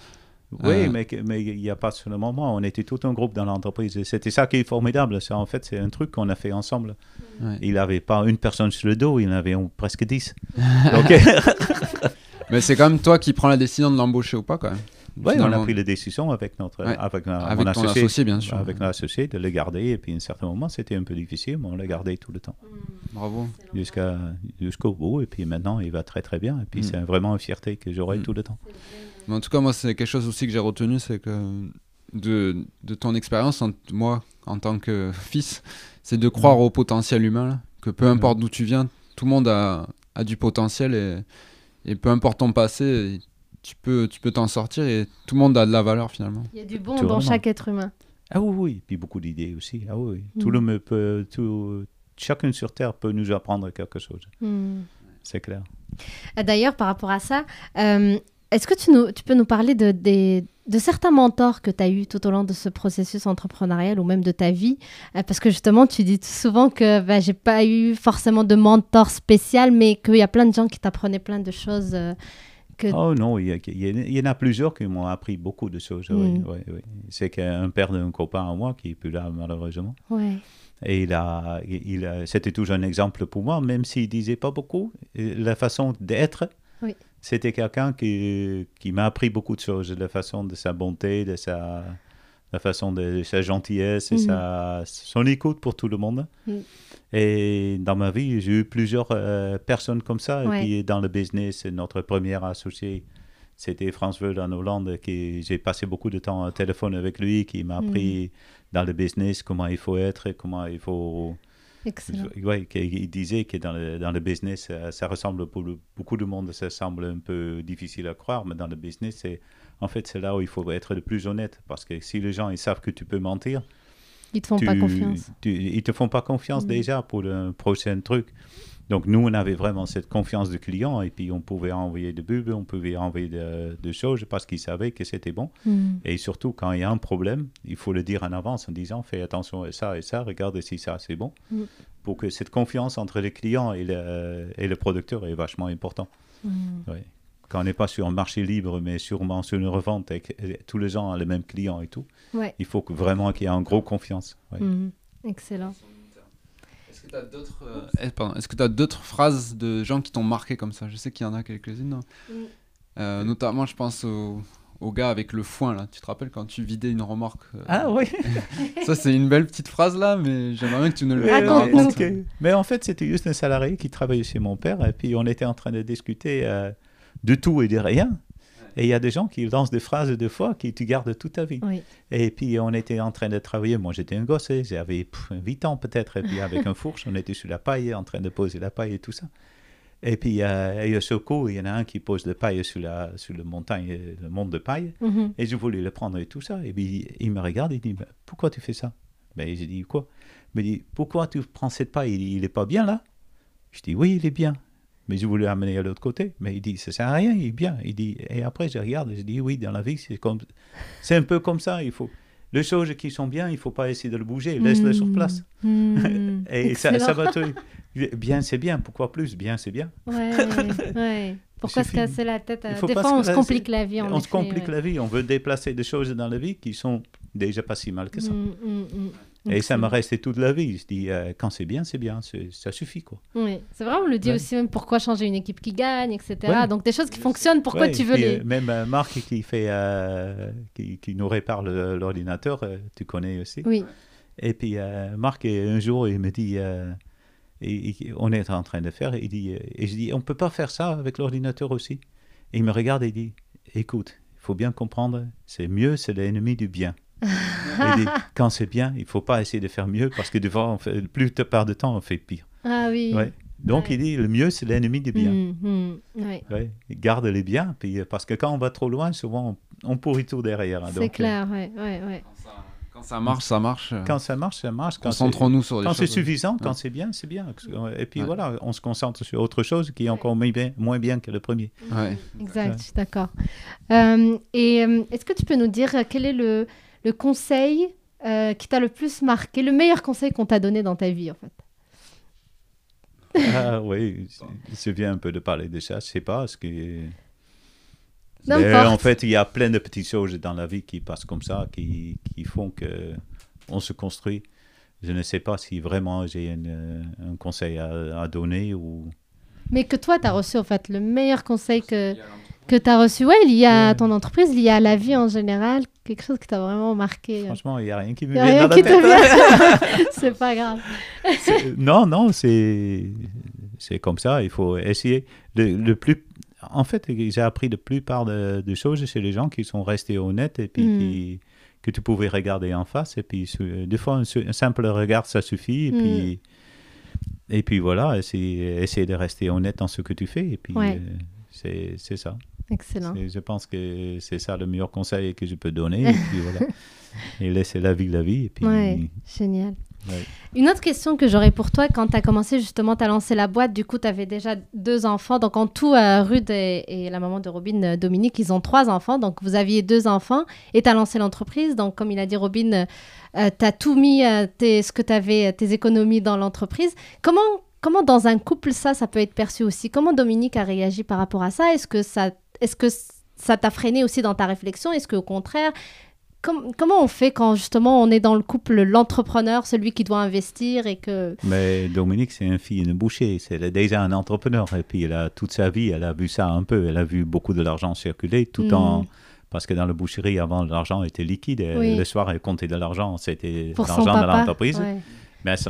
Oui, Euh, mais il n'y a pas seulement moi, on était tout un groupe dans l'entreprise. Et C'était ça qui est formidable. C'est, en fait, c'est un truc qu'on a fait ensemble. Ouais. Il n'avait pas une personne sur le dos, il en avait presque dix. Donc, Mais c'est quand même toi qui prends la décision de l'embaucher ou pas, quand même. Ouais, on a pris la décision avec notre Ouais. avec, la- Avec mon ton associé, associé, bien sûr. avec l'associé de le garder. Et puis, à un certain moment, c'était un peu difficile, mais on l'a gardé tout le temps Bravo. jusqu'à jusqu'au bout. Et puis maintenant, il va très très bien. Et puis, Mm. c'est vraiment une fierté que j'aurai Mm. tout le temps. Mais en tout cas, moi, c'est quelque chose aussi que j'ai retenu, c'est que de, de ton expérience, en- moi, en tant que fils, c'est de croire au potentiel humain, là, que peu importe d'où tu viens, tout le monde a, a du potentiel et, et peu importe ton passé, tu peux tu peux t'en sortir et tout le monde a de la valeur finalement. Il y a du bon Tout dans vraiment. chaque être humain. Ah oui, oui. Puis beaucoup d'idées aussi. Ah oui. Tout Mm. le monde peut, tout, chacun sur Terre peut nous apprendre quelque chose. Hmm. C'est clair. Euh, D'ailleurs, par rapport à ça, euh, est-ce que tu, nous, tu peux nous parler de, des, de certains mentors que tu as eu tout au long de ce processus entrepreneurial ou même de ta vie? Euh, Parce que justement, tu dis souvent que bah, j'ai pas eu forcément de mentor spécial, mais qu'il y a plein de gens qui t'apprenaient plein de choses. euh, que... Oh non, il y, a- il en a plusieurs qui m'ont appris beaucoup de choses. oui, Mm. oui, oui. C'est qu'un père d'un copain à moi qui est plus là malheureusement. Ouais. Et il a, il a- c'était toujours un exemple pour moi, même s'il disait pas beaucoup. Et La façon d'être, Oui. c'était quelqu'un qui, qui m'a appris beaucoup de choses, la façon de sa bonté, de sa, la façon de, sa gentillesse et Mhm. sa, son écoute pour tout le monde. Mm. Et dans ma vie, j'ai eu plusieurs euh, personnes comme ça. Ouais. Et puis dans le business, notre premier associé, c'était France Veul en Hollande, qui j'ai passé beaucoup de temps au téléphone avec lui, qui m'a Mm. appris dans le business comment il faut être, comment il faut. Excellent. Ouais, il disait que dans le, dans le business, ça, ça ressemble pour le- beaucoup de monde, ça semble un peu difficile à croire, mais dans le business, c'est en fait c'est là où il faut être le plus honnête, parce que si les gens ils savent que tu peux mentir, Ils te font tu, pas confiance. tu- ils te font pas confiance Mm. déjà pour le prochain truc. Donc nous, on avait vraiment cette confiance du client et puis on pouvait envoyer de pubs, on pouvait envoyer de, de choses parce qu'ils savaient que c'était bon. Mm. Et surtout, quand il y a un problème, il faut le dire en avance en disant fais attention à ça et ça, regarde si ça c'est bon. Mm. Pour que cette confiance entre le client et le, et le producteur est vachement important. Ouais. Quand on n'est pas sur un marché libre, mais sûrement sur une revente et que et tous les gens ont le même client et tout, Ouais. il faut que vraiment qu'il y ait un gros confiance. Ouais. Mm. Excellent. Est-ce que tu as d'autres euh, eh, est-ce que d'autres phrases de gens qui t'ont marqué comme ça? Je sais qu'il y en a quelques-unes. hein. Mm. Euh, notamment, je pense au, au gars avec le foin là. Tu te rappelles quand tu vidais une remorque euh, Ah oui Ça, c'est une belle petite phrase là, mais j'aimerais bien que tu nous le racontes. Ok. Mais en fait, c'était juste un salarié qui travaillait chez mon père et puis on était en train de discuter euh, de tout et de rien. Et il y a des gens qui lancent des phrases de fois qui tu gardes toute ta vie. Oui. Et puis on était en train de travailler. Moi, j'étais un gosse, j'avais pff, 8 ans peut-être. Et puis avec un fourche, on était sur la paille, en train de poser la paille et tout ça. Et puis il y a ce coup, il y en a un qui pose de paille sur, la, sur le montagne, le monde de paille. Mhm. Et je voulais le prendre et tout ça. Et puis il me regarde, il dit Ben, Pourquoi tu fais ça? Ben, j'ai dit Quoi? Il me dit Pourquoi tu prends cette paille? Il dit, Il est pas bien là? Je dis Oui, il est bien. Mais je voulais l'amener à l'autre côté. Mais il dit Ça sert à rien, il est bien. Il dit, et après, je regarde et je dis Oui, dans la vie, c'est comme... c'est un peu comme ça. Il faut... Les choses qui sont bien, il faut pas essayer de le bouger. Laisse-le sur place. Mm. Et ça, va te. Bien, c'est bien. Pourquoi plus? Bien, c'est bien. Ouais, ouais. Pourquoi se casser la tête Il euh, Des fois, on se complique la vie. On se complique ouais. la vie. On veut déplacer des choses dans la vie qui sont déjà pas si mal que ça. Mm, Et ça m'a Excellent. resté toute la vie. Je dis, euh, quand c'est bien, c'est bien, ça suffit, quoi. Oui, c'est vrai, on le dit Ouais. aussi même pourquoi changer une équipe qui gagne, etc. Ouais. Donc des choses qui fonctionnent, pourquoi Ouais, tu veux puis, les... euh, Même euh, Marc qui fait, euh, qui, qui nous répare l'ordinateur, tu connais aussi. Oui, Et puis Marc, un jour, il me dit, et- et on est en train de faire, il dit, et je dis, on peut pas faire ça avec l'ordinateur aussi? Et il me regarde et il dit, écoute, il faut bien comprendre, c'est mieux, c'est l'ennemi du bien. Il dit, quand c'est bien, il faut pas essayer de faire mieux parce que devant, on fait, la plupart du temps, on fait pire. ah oui. Ouais. Donc Ouais. il dit, le mieux, c'est l'ennemi du bien. Mm, mm, ouais. Ouais, garde les biens, puis, euh, parce que quand on va trop loin, souvent on, on pourrit tout derrière. hein. C'est euh, clair, ouais, ouais, ouais. Quand ça, marche, ça marche. quand ça marche, ça marche. Quand c'est- Concentrons-nous sur les quand c'est suffisant, quand Ouais. c'est bien, c'est bien. Et puis Ouais. voilà, on se concentre sur autre chose qui est encore moins bien, moins bien que le premier. Ouais. Exact, Ouais. d'accord. Euh, et euh, est-ce que tu peux nous dire euh, quel est le, le conseil euh, qui t'a le plus marqué, le meilleur conseil qu'on t'a donné dans ta vie, en fait ah oui, je viens un peu de parler de ça, je sais pas, ce. Mais, en fait, il y a plein de petites choses dans la vie qui passent comme ça, qui, qui font que on se construit. Je ne sais pas si vraiment j'ai euh, un conseil à, à donner ou... Mais que toi, tu as reçu, en fait, le meilleur conseil que, que tu as reçu, ouais, lié à Ouais. ton entreprise, lié à la vie en général, quelque chose qui t'a vraiment marqué. euh. Franchement, il n'y a rien qui me vient rien dans la qui tête. te vient. C'est pas grave. Non, non, c'est c'est comme ça. Il faut essayer. Le, le plus, en fait, j'ai appris la plupart de, de choses chez les gens qui sont restés honnêtes et puis Mm. qui, que tu pouvais regarder en face. Et puis, des fois, un, simple regard, ça suffit. Et Mm. puis, et puis voilà, essayer, essayer de rester honnête dans ce que tu fais. Et puis, Ouais. euh, c'est ça. Excellent. Je pense que c'est ça le meilleur conseil que je peux donner. Et puis voilà. Et laisser la vie la vie. Et puis, Ouais, génial. Ouais. Une autre question que j'aurais pour toi, quand tu as commencé justement, tu as lancé la boîte, du coup, tu avais déjà deux enfants. Donc, en tout, euh, Rude et, et la maman de Robin, euh, Dominique, ils ont trois enfants. Donc, vous aviez deux enfants et tu as lancé l'entreprise. Donc, comme il a dit Robin, tu as tout mis, euh, tes, ce que tu avais, tes économies dans l'entreprise. Comment, comment, dans un couple, ça, ça peut être perçu aussi? Comment Dominique a réagi par rapport à ça? Est-ce que ça est-ce que ça t'a freiné aussi dans ta réflexion? Est-ce qu'au contraire, com- comment on fait quand justement on est dans le couple, l'entrepreneur, celui qui doit investir et que... Mais Dominique, c'est une fille, une boucher. C'est déjà un entrepreneur. Et puis, elle a, toute sa vie, elle a vu ça un peu. Elle a vu beaucoup de l'argent circuler tout Mm. en. Parce que dans la boucherie, avant, l'argent était liquide. Oui. Le soir, elle comptait de l'argent. C'était l'argent de l'entreprise. ouais. Mais ça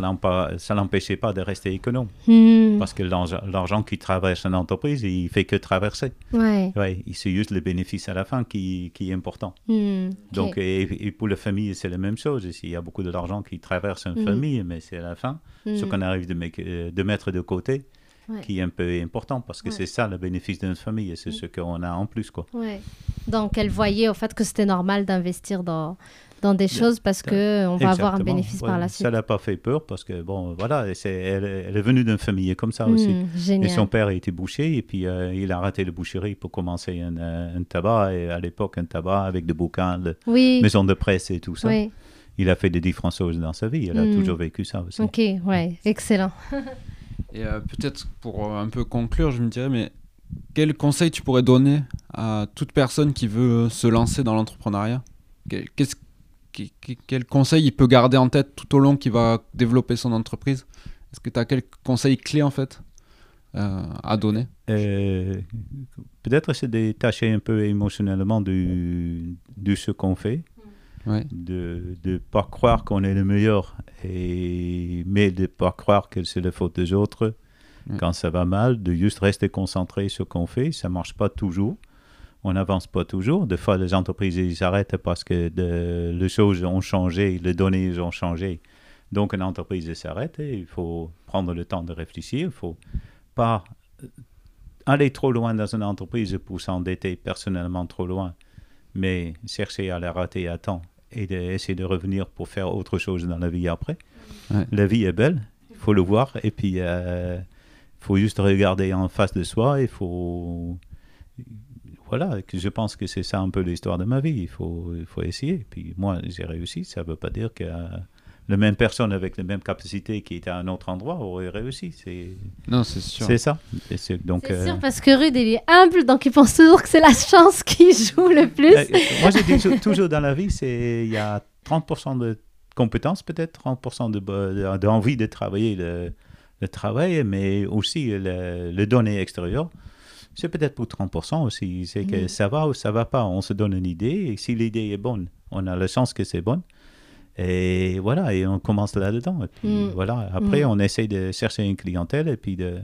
l'empêchait pas de rester économe. Hmm, Parce que l'argent qui traverse une entreprise, il fait que traverser. ouais. Ouais, c'est juste le bénéfice à la fin qui, qui est important. Hmm. Donc, et, et pour la famille, c'est la même chose. Il y a beaucoup d'argent qui traverse une Mhm. famille, mais c'est à la fin, ce Hmm, qu'on arrive de, make- euh, de mettre de côté, Ouais. qui est un peu important, parce que Ouais. c'est ça le bénéfice d'une famille, et c'est ce qu'on a en plus. Quoi. Donc, elle voyait au fait que c'était normal d'investir dans, dans des choses parce que on va avoir un bénéfice Ouais, par la suite. Ça l'a pas fait peur, parce que, bon, voilà, et elle, est- elle est venue d'une famille comme ça aussi. Hmm, Et génial. son père était boucher, et puis euh, il a arrêté la boucherie pour commencer un, euh, un tabac, et à l'époque, un tabac avec des bouquins, de Oui, maison de presse et tout ça. oui. Il a fait des différentes choses dans sa vie, elle a Mm. toujours vécu ça aussi. Ok, ouais, excellent. Et euh, peut-être pour euh, un peu conclure, je me dirais, mais quel conseil tu pourrais donner à toute personne qui veut se lancer dans l'entrepreneuriat? Qu'est-ce- que- que- Quel conseil il peut garder en tête tout au long qu'il va développer son entreprise? Est-ce que tu as quelques conseils clés en fait euh, à donner? Euh, Peut-être se détacher un peu émotionnellement de, de ce qu'on fait, Ouais. de ne pas croire qu'on est le meilleur, et, mais de ne pas croire que c'est la faute des autres Ouais. quand ça va mal, de juste rester concentré sur ce qu'on fait. Ça ne marche pas toujours. On n'avance pas toujours. Des fois, les entreprises ils s'arrêtent parce que de- les choses ont changé, les données ont changé. Donc, une entreprise s'arrête et il faut prendre le temps de réfléchir. Il ne faut pas euh, aller trop loin dans une entreprise pour s'endetter personnellement trop loin, mais chercher à l'arrêter à temps et d'essayer de revenir pour faire autre chose dans la vie après. Ouais. La vie est belle, il faut le voir et puis il faut juste regarder en face de soi. Il faut. Voilà, je pense que c'est ça un peu l'histoire de ma vie. Il faut, il faut essayer. Puis moi, j'ai réussi. Ça ne veut pas dire que euh, la même personne avec les mêmes capacités qui était à un autre endroit aurait réussi. C'est Non, c'est sûr. c'est ça. C'est- donc, C'est euh, sûr parce que Rude, il est humble, donc il pense toujours que c'est la chance qui joue le plus. euh, moi, j'ai toujours- toujours dans la vie, c'est il y a 30% de compétences, peut-être 30% de, bo- de- d'envie de travailler le, le travail, mais aussi le, le donner extérieur. C'est peut-être pour 30% aussi. C'est que Mhm. ça va ou ça va pas. On se donne une idée et si l'idée est bonne, on a la chance que c'est bonne. Et voilà, et on commence là-dedans. Mm. voilà, après, Mm. on essaie de chercher une clientèle et puis de,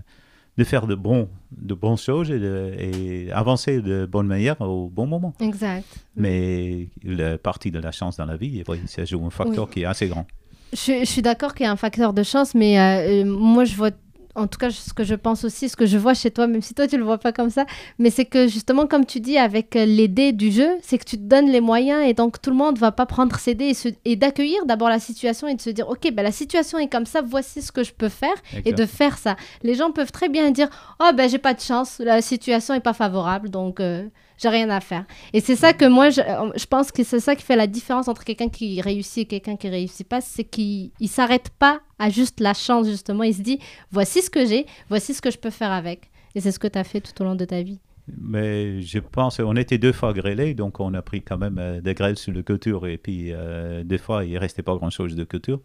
de faire de, bons, de bonnes choses et, de, et avancer de bonne manière au bon moment. Exact. Mais la partie de la chance dans la vie, oui, ça joue un facteur Oui. qui est assez grand. Je, je suis d'accord qu'il y a un facteur de chance, mais euh, euh, moi, je vois, en tout cas, ce que je pense aussi, ce que je vois chez toi, même si toi, tu le vois pas comme ça, mais c'est que justement, comme tu dis, avec euh, les dés du jeu, c'est que tu te donnes les moyens et donc tout le monde va pas prendre ses dés et, se- et d'accueillir d'abord la situation et de se dire, OK, ben, la situation est comme ça, voici ce que je peux faire et de faire ça. Les gens peuvent très bien dire, oh, ben, j'ai pas de chance, la situation est pas favorable, donc euh, j'ai rien à faire. Et c'est ça que moi, je, euh, je pense que c'est ça qui fait la différence entre quelqu'un qui réussit et quelqu'un qui réussit pas, c'est qu'il il s'arrête pas à juste la chance, justement. Il se dit, voici ce que j'ai, voici ce que je peux faire avec. Et c'est ce que tu as fait tout au long de ta vie. Mais je pense, on était deux fois grêlés, donc on a pris quand même euh, des grêles sur le couture, et puis euh, des fois, il restait pas grand-chose de couture.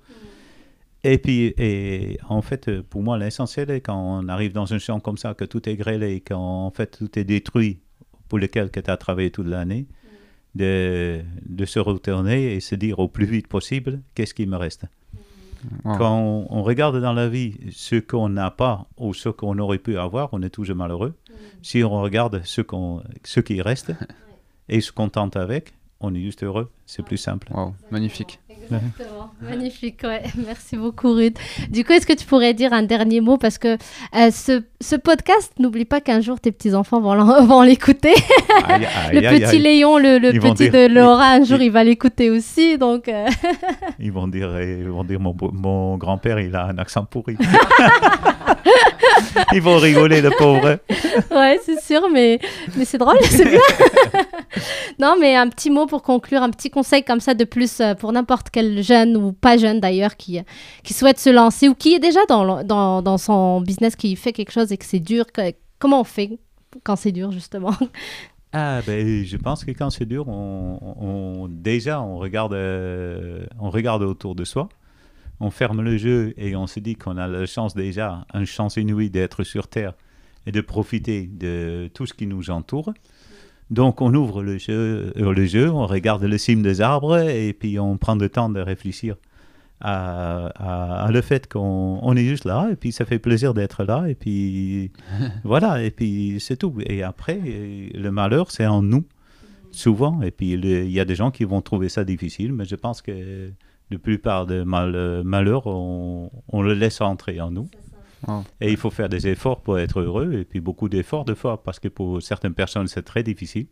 Et puis, et en fait, pour moi, l'essentiel est quand on arrive dans un champ comme ça, que tout est grêlé, quand en fait tout est détruit, pour lequel tu as travaillé toute l'année, de, de se retourner et se dire au plus vite possible, qu'est-ce qui me reste? Wow. Quand on, on regarde dans la vie ce qu'on n'a pas ou ce qu'on aurait pu avoir, on est toujours malheureux. Si on regarde ce, qu'on, ce qui reste et se contente avec, on est juste heureux. C'est plus simple. Wow, magnifique. Exactement. Magnifique, ouais. Merci beaucoup, Ruth. Du coup, est-ce que tu pourrais dire un dernier mot? Parce que euh, ce, ce podcast, n'oublie pas qu'un jour tes petits-enfants vont, l'écouter. Le petit. Léon, le, le petit dire- de Laura, un jour, ils- il va l'écouter aussi. Donc, euh, Ils vont dire, ils vont dire mon, mon grand-père, il a un accent pourri. Ils vont rigoler, le pauvre. ouais, c'est sûr, mais, mais c'est drôle, c'est bien. non, mais un petit mot pour conclure, un petit conseil comme ça de plus euh, pour n'importe quel jeune ou pas jeune d'ailleurs qui, qui souhaite se lancer ou qui est déjà dans, dans, dans son business, qui fait quelque chose et que c'est dur. comment on fait quand c'est dur, justement? Ah, ben, je pense que quand c'est dur, on, on- déjà, on regarde, euh, on regarde autour de soi, on ferme le jeu et on se dit qu'on a la chance déjà, une chance inouïe d'être sur Terre et de profiter de tout ce qui nous entoure. Donc, on ouvre le jeu, euh, le jeu, on regarde le cime des arbres et puis on prend le temps de réfléchir à, à- à le fait qu'on on est juste là et puis ça fait plaisir d'être là et puis voilà et puis c'est tout. Et après, le malheur, c'est en nous, souvent. Et puis il y a des gens qui vont trouver ça difficile, mais je pense que la plupart des mal, malheurs, on, on le laisse entrer en nous. Et il faut faire des efforts pour être heureux, et puis beaucoup d'efforts de fois, parce que pour certaines personnes, c'est très difficile.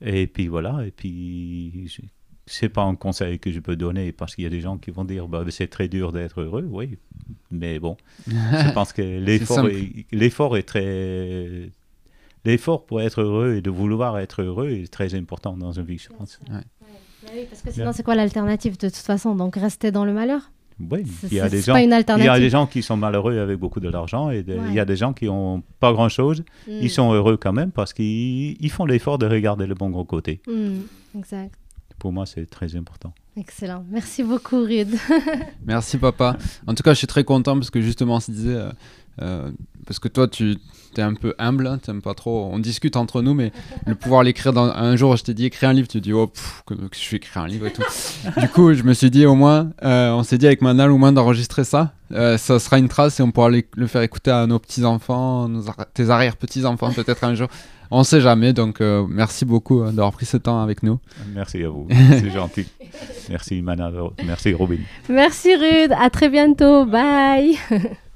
Et puis voilà, et puis c'est pas un conseil que je peux donner, parce qu'il y a des gens qui vont dire, bah, c'est très dur d'être heureux, oui. Mais bon, je pense que l'effort est, l'effort est très... L'effort pour être heureux et de vouloir être heureux est très important dans une vie, je pense. Parce que sinon, c'est quoi l'alternative de toute façon? Donc, rester dans le malheur? Oui, il y a des gens... Il y a des gens qui sont malheureux avec beaucoup de l'argent et de- il y a des gens qui ont pas grand-chose. Mm. Ils sont heureux quand même parce qu'ils ils font l'effort de regarder le bon gros côté. Mm, Exact. Pour moi, c'est très important. Excellent. Merci beaucoup, Rude. Merci papa. En tout cas, je suis très content parce que justement, on se disait, euh, euh, parce que toi, tu es un peu humble, hein, t'aimes pas trop. On discute entre nous, mais le pouvoir l'écrire dans un jour, je t'ai dit écrire un livre, tu dis oh que, je vais écrire un livre et tout. du coup, je me suis dit au moins, euh, on s'est dit avec Manal au moins d'enregistrer ça. Ça sera une trace et on pourra le faire écouter à nos petits enfants, nos ar- tes arrière petits enfants peut-être un jour. On sait jamais, donc euh, merci beaucoup euh, d'avoir pris ce temps avec nous. Merci à vous. c'est gentil. Merci, Mana. Merci, Robin. Merci, Rude. À très bientôt. Bye.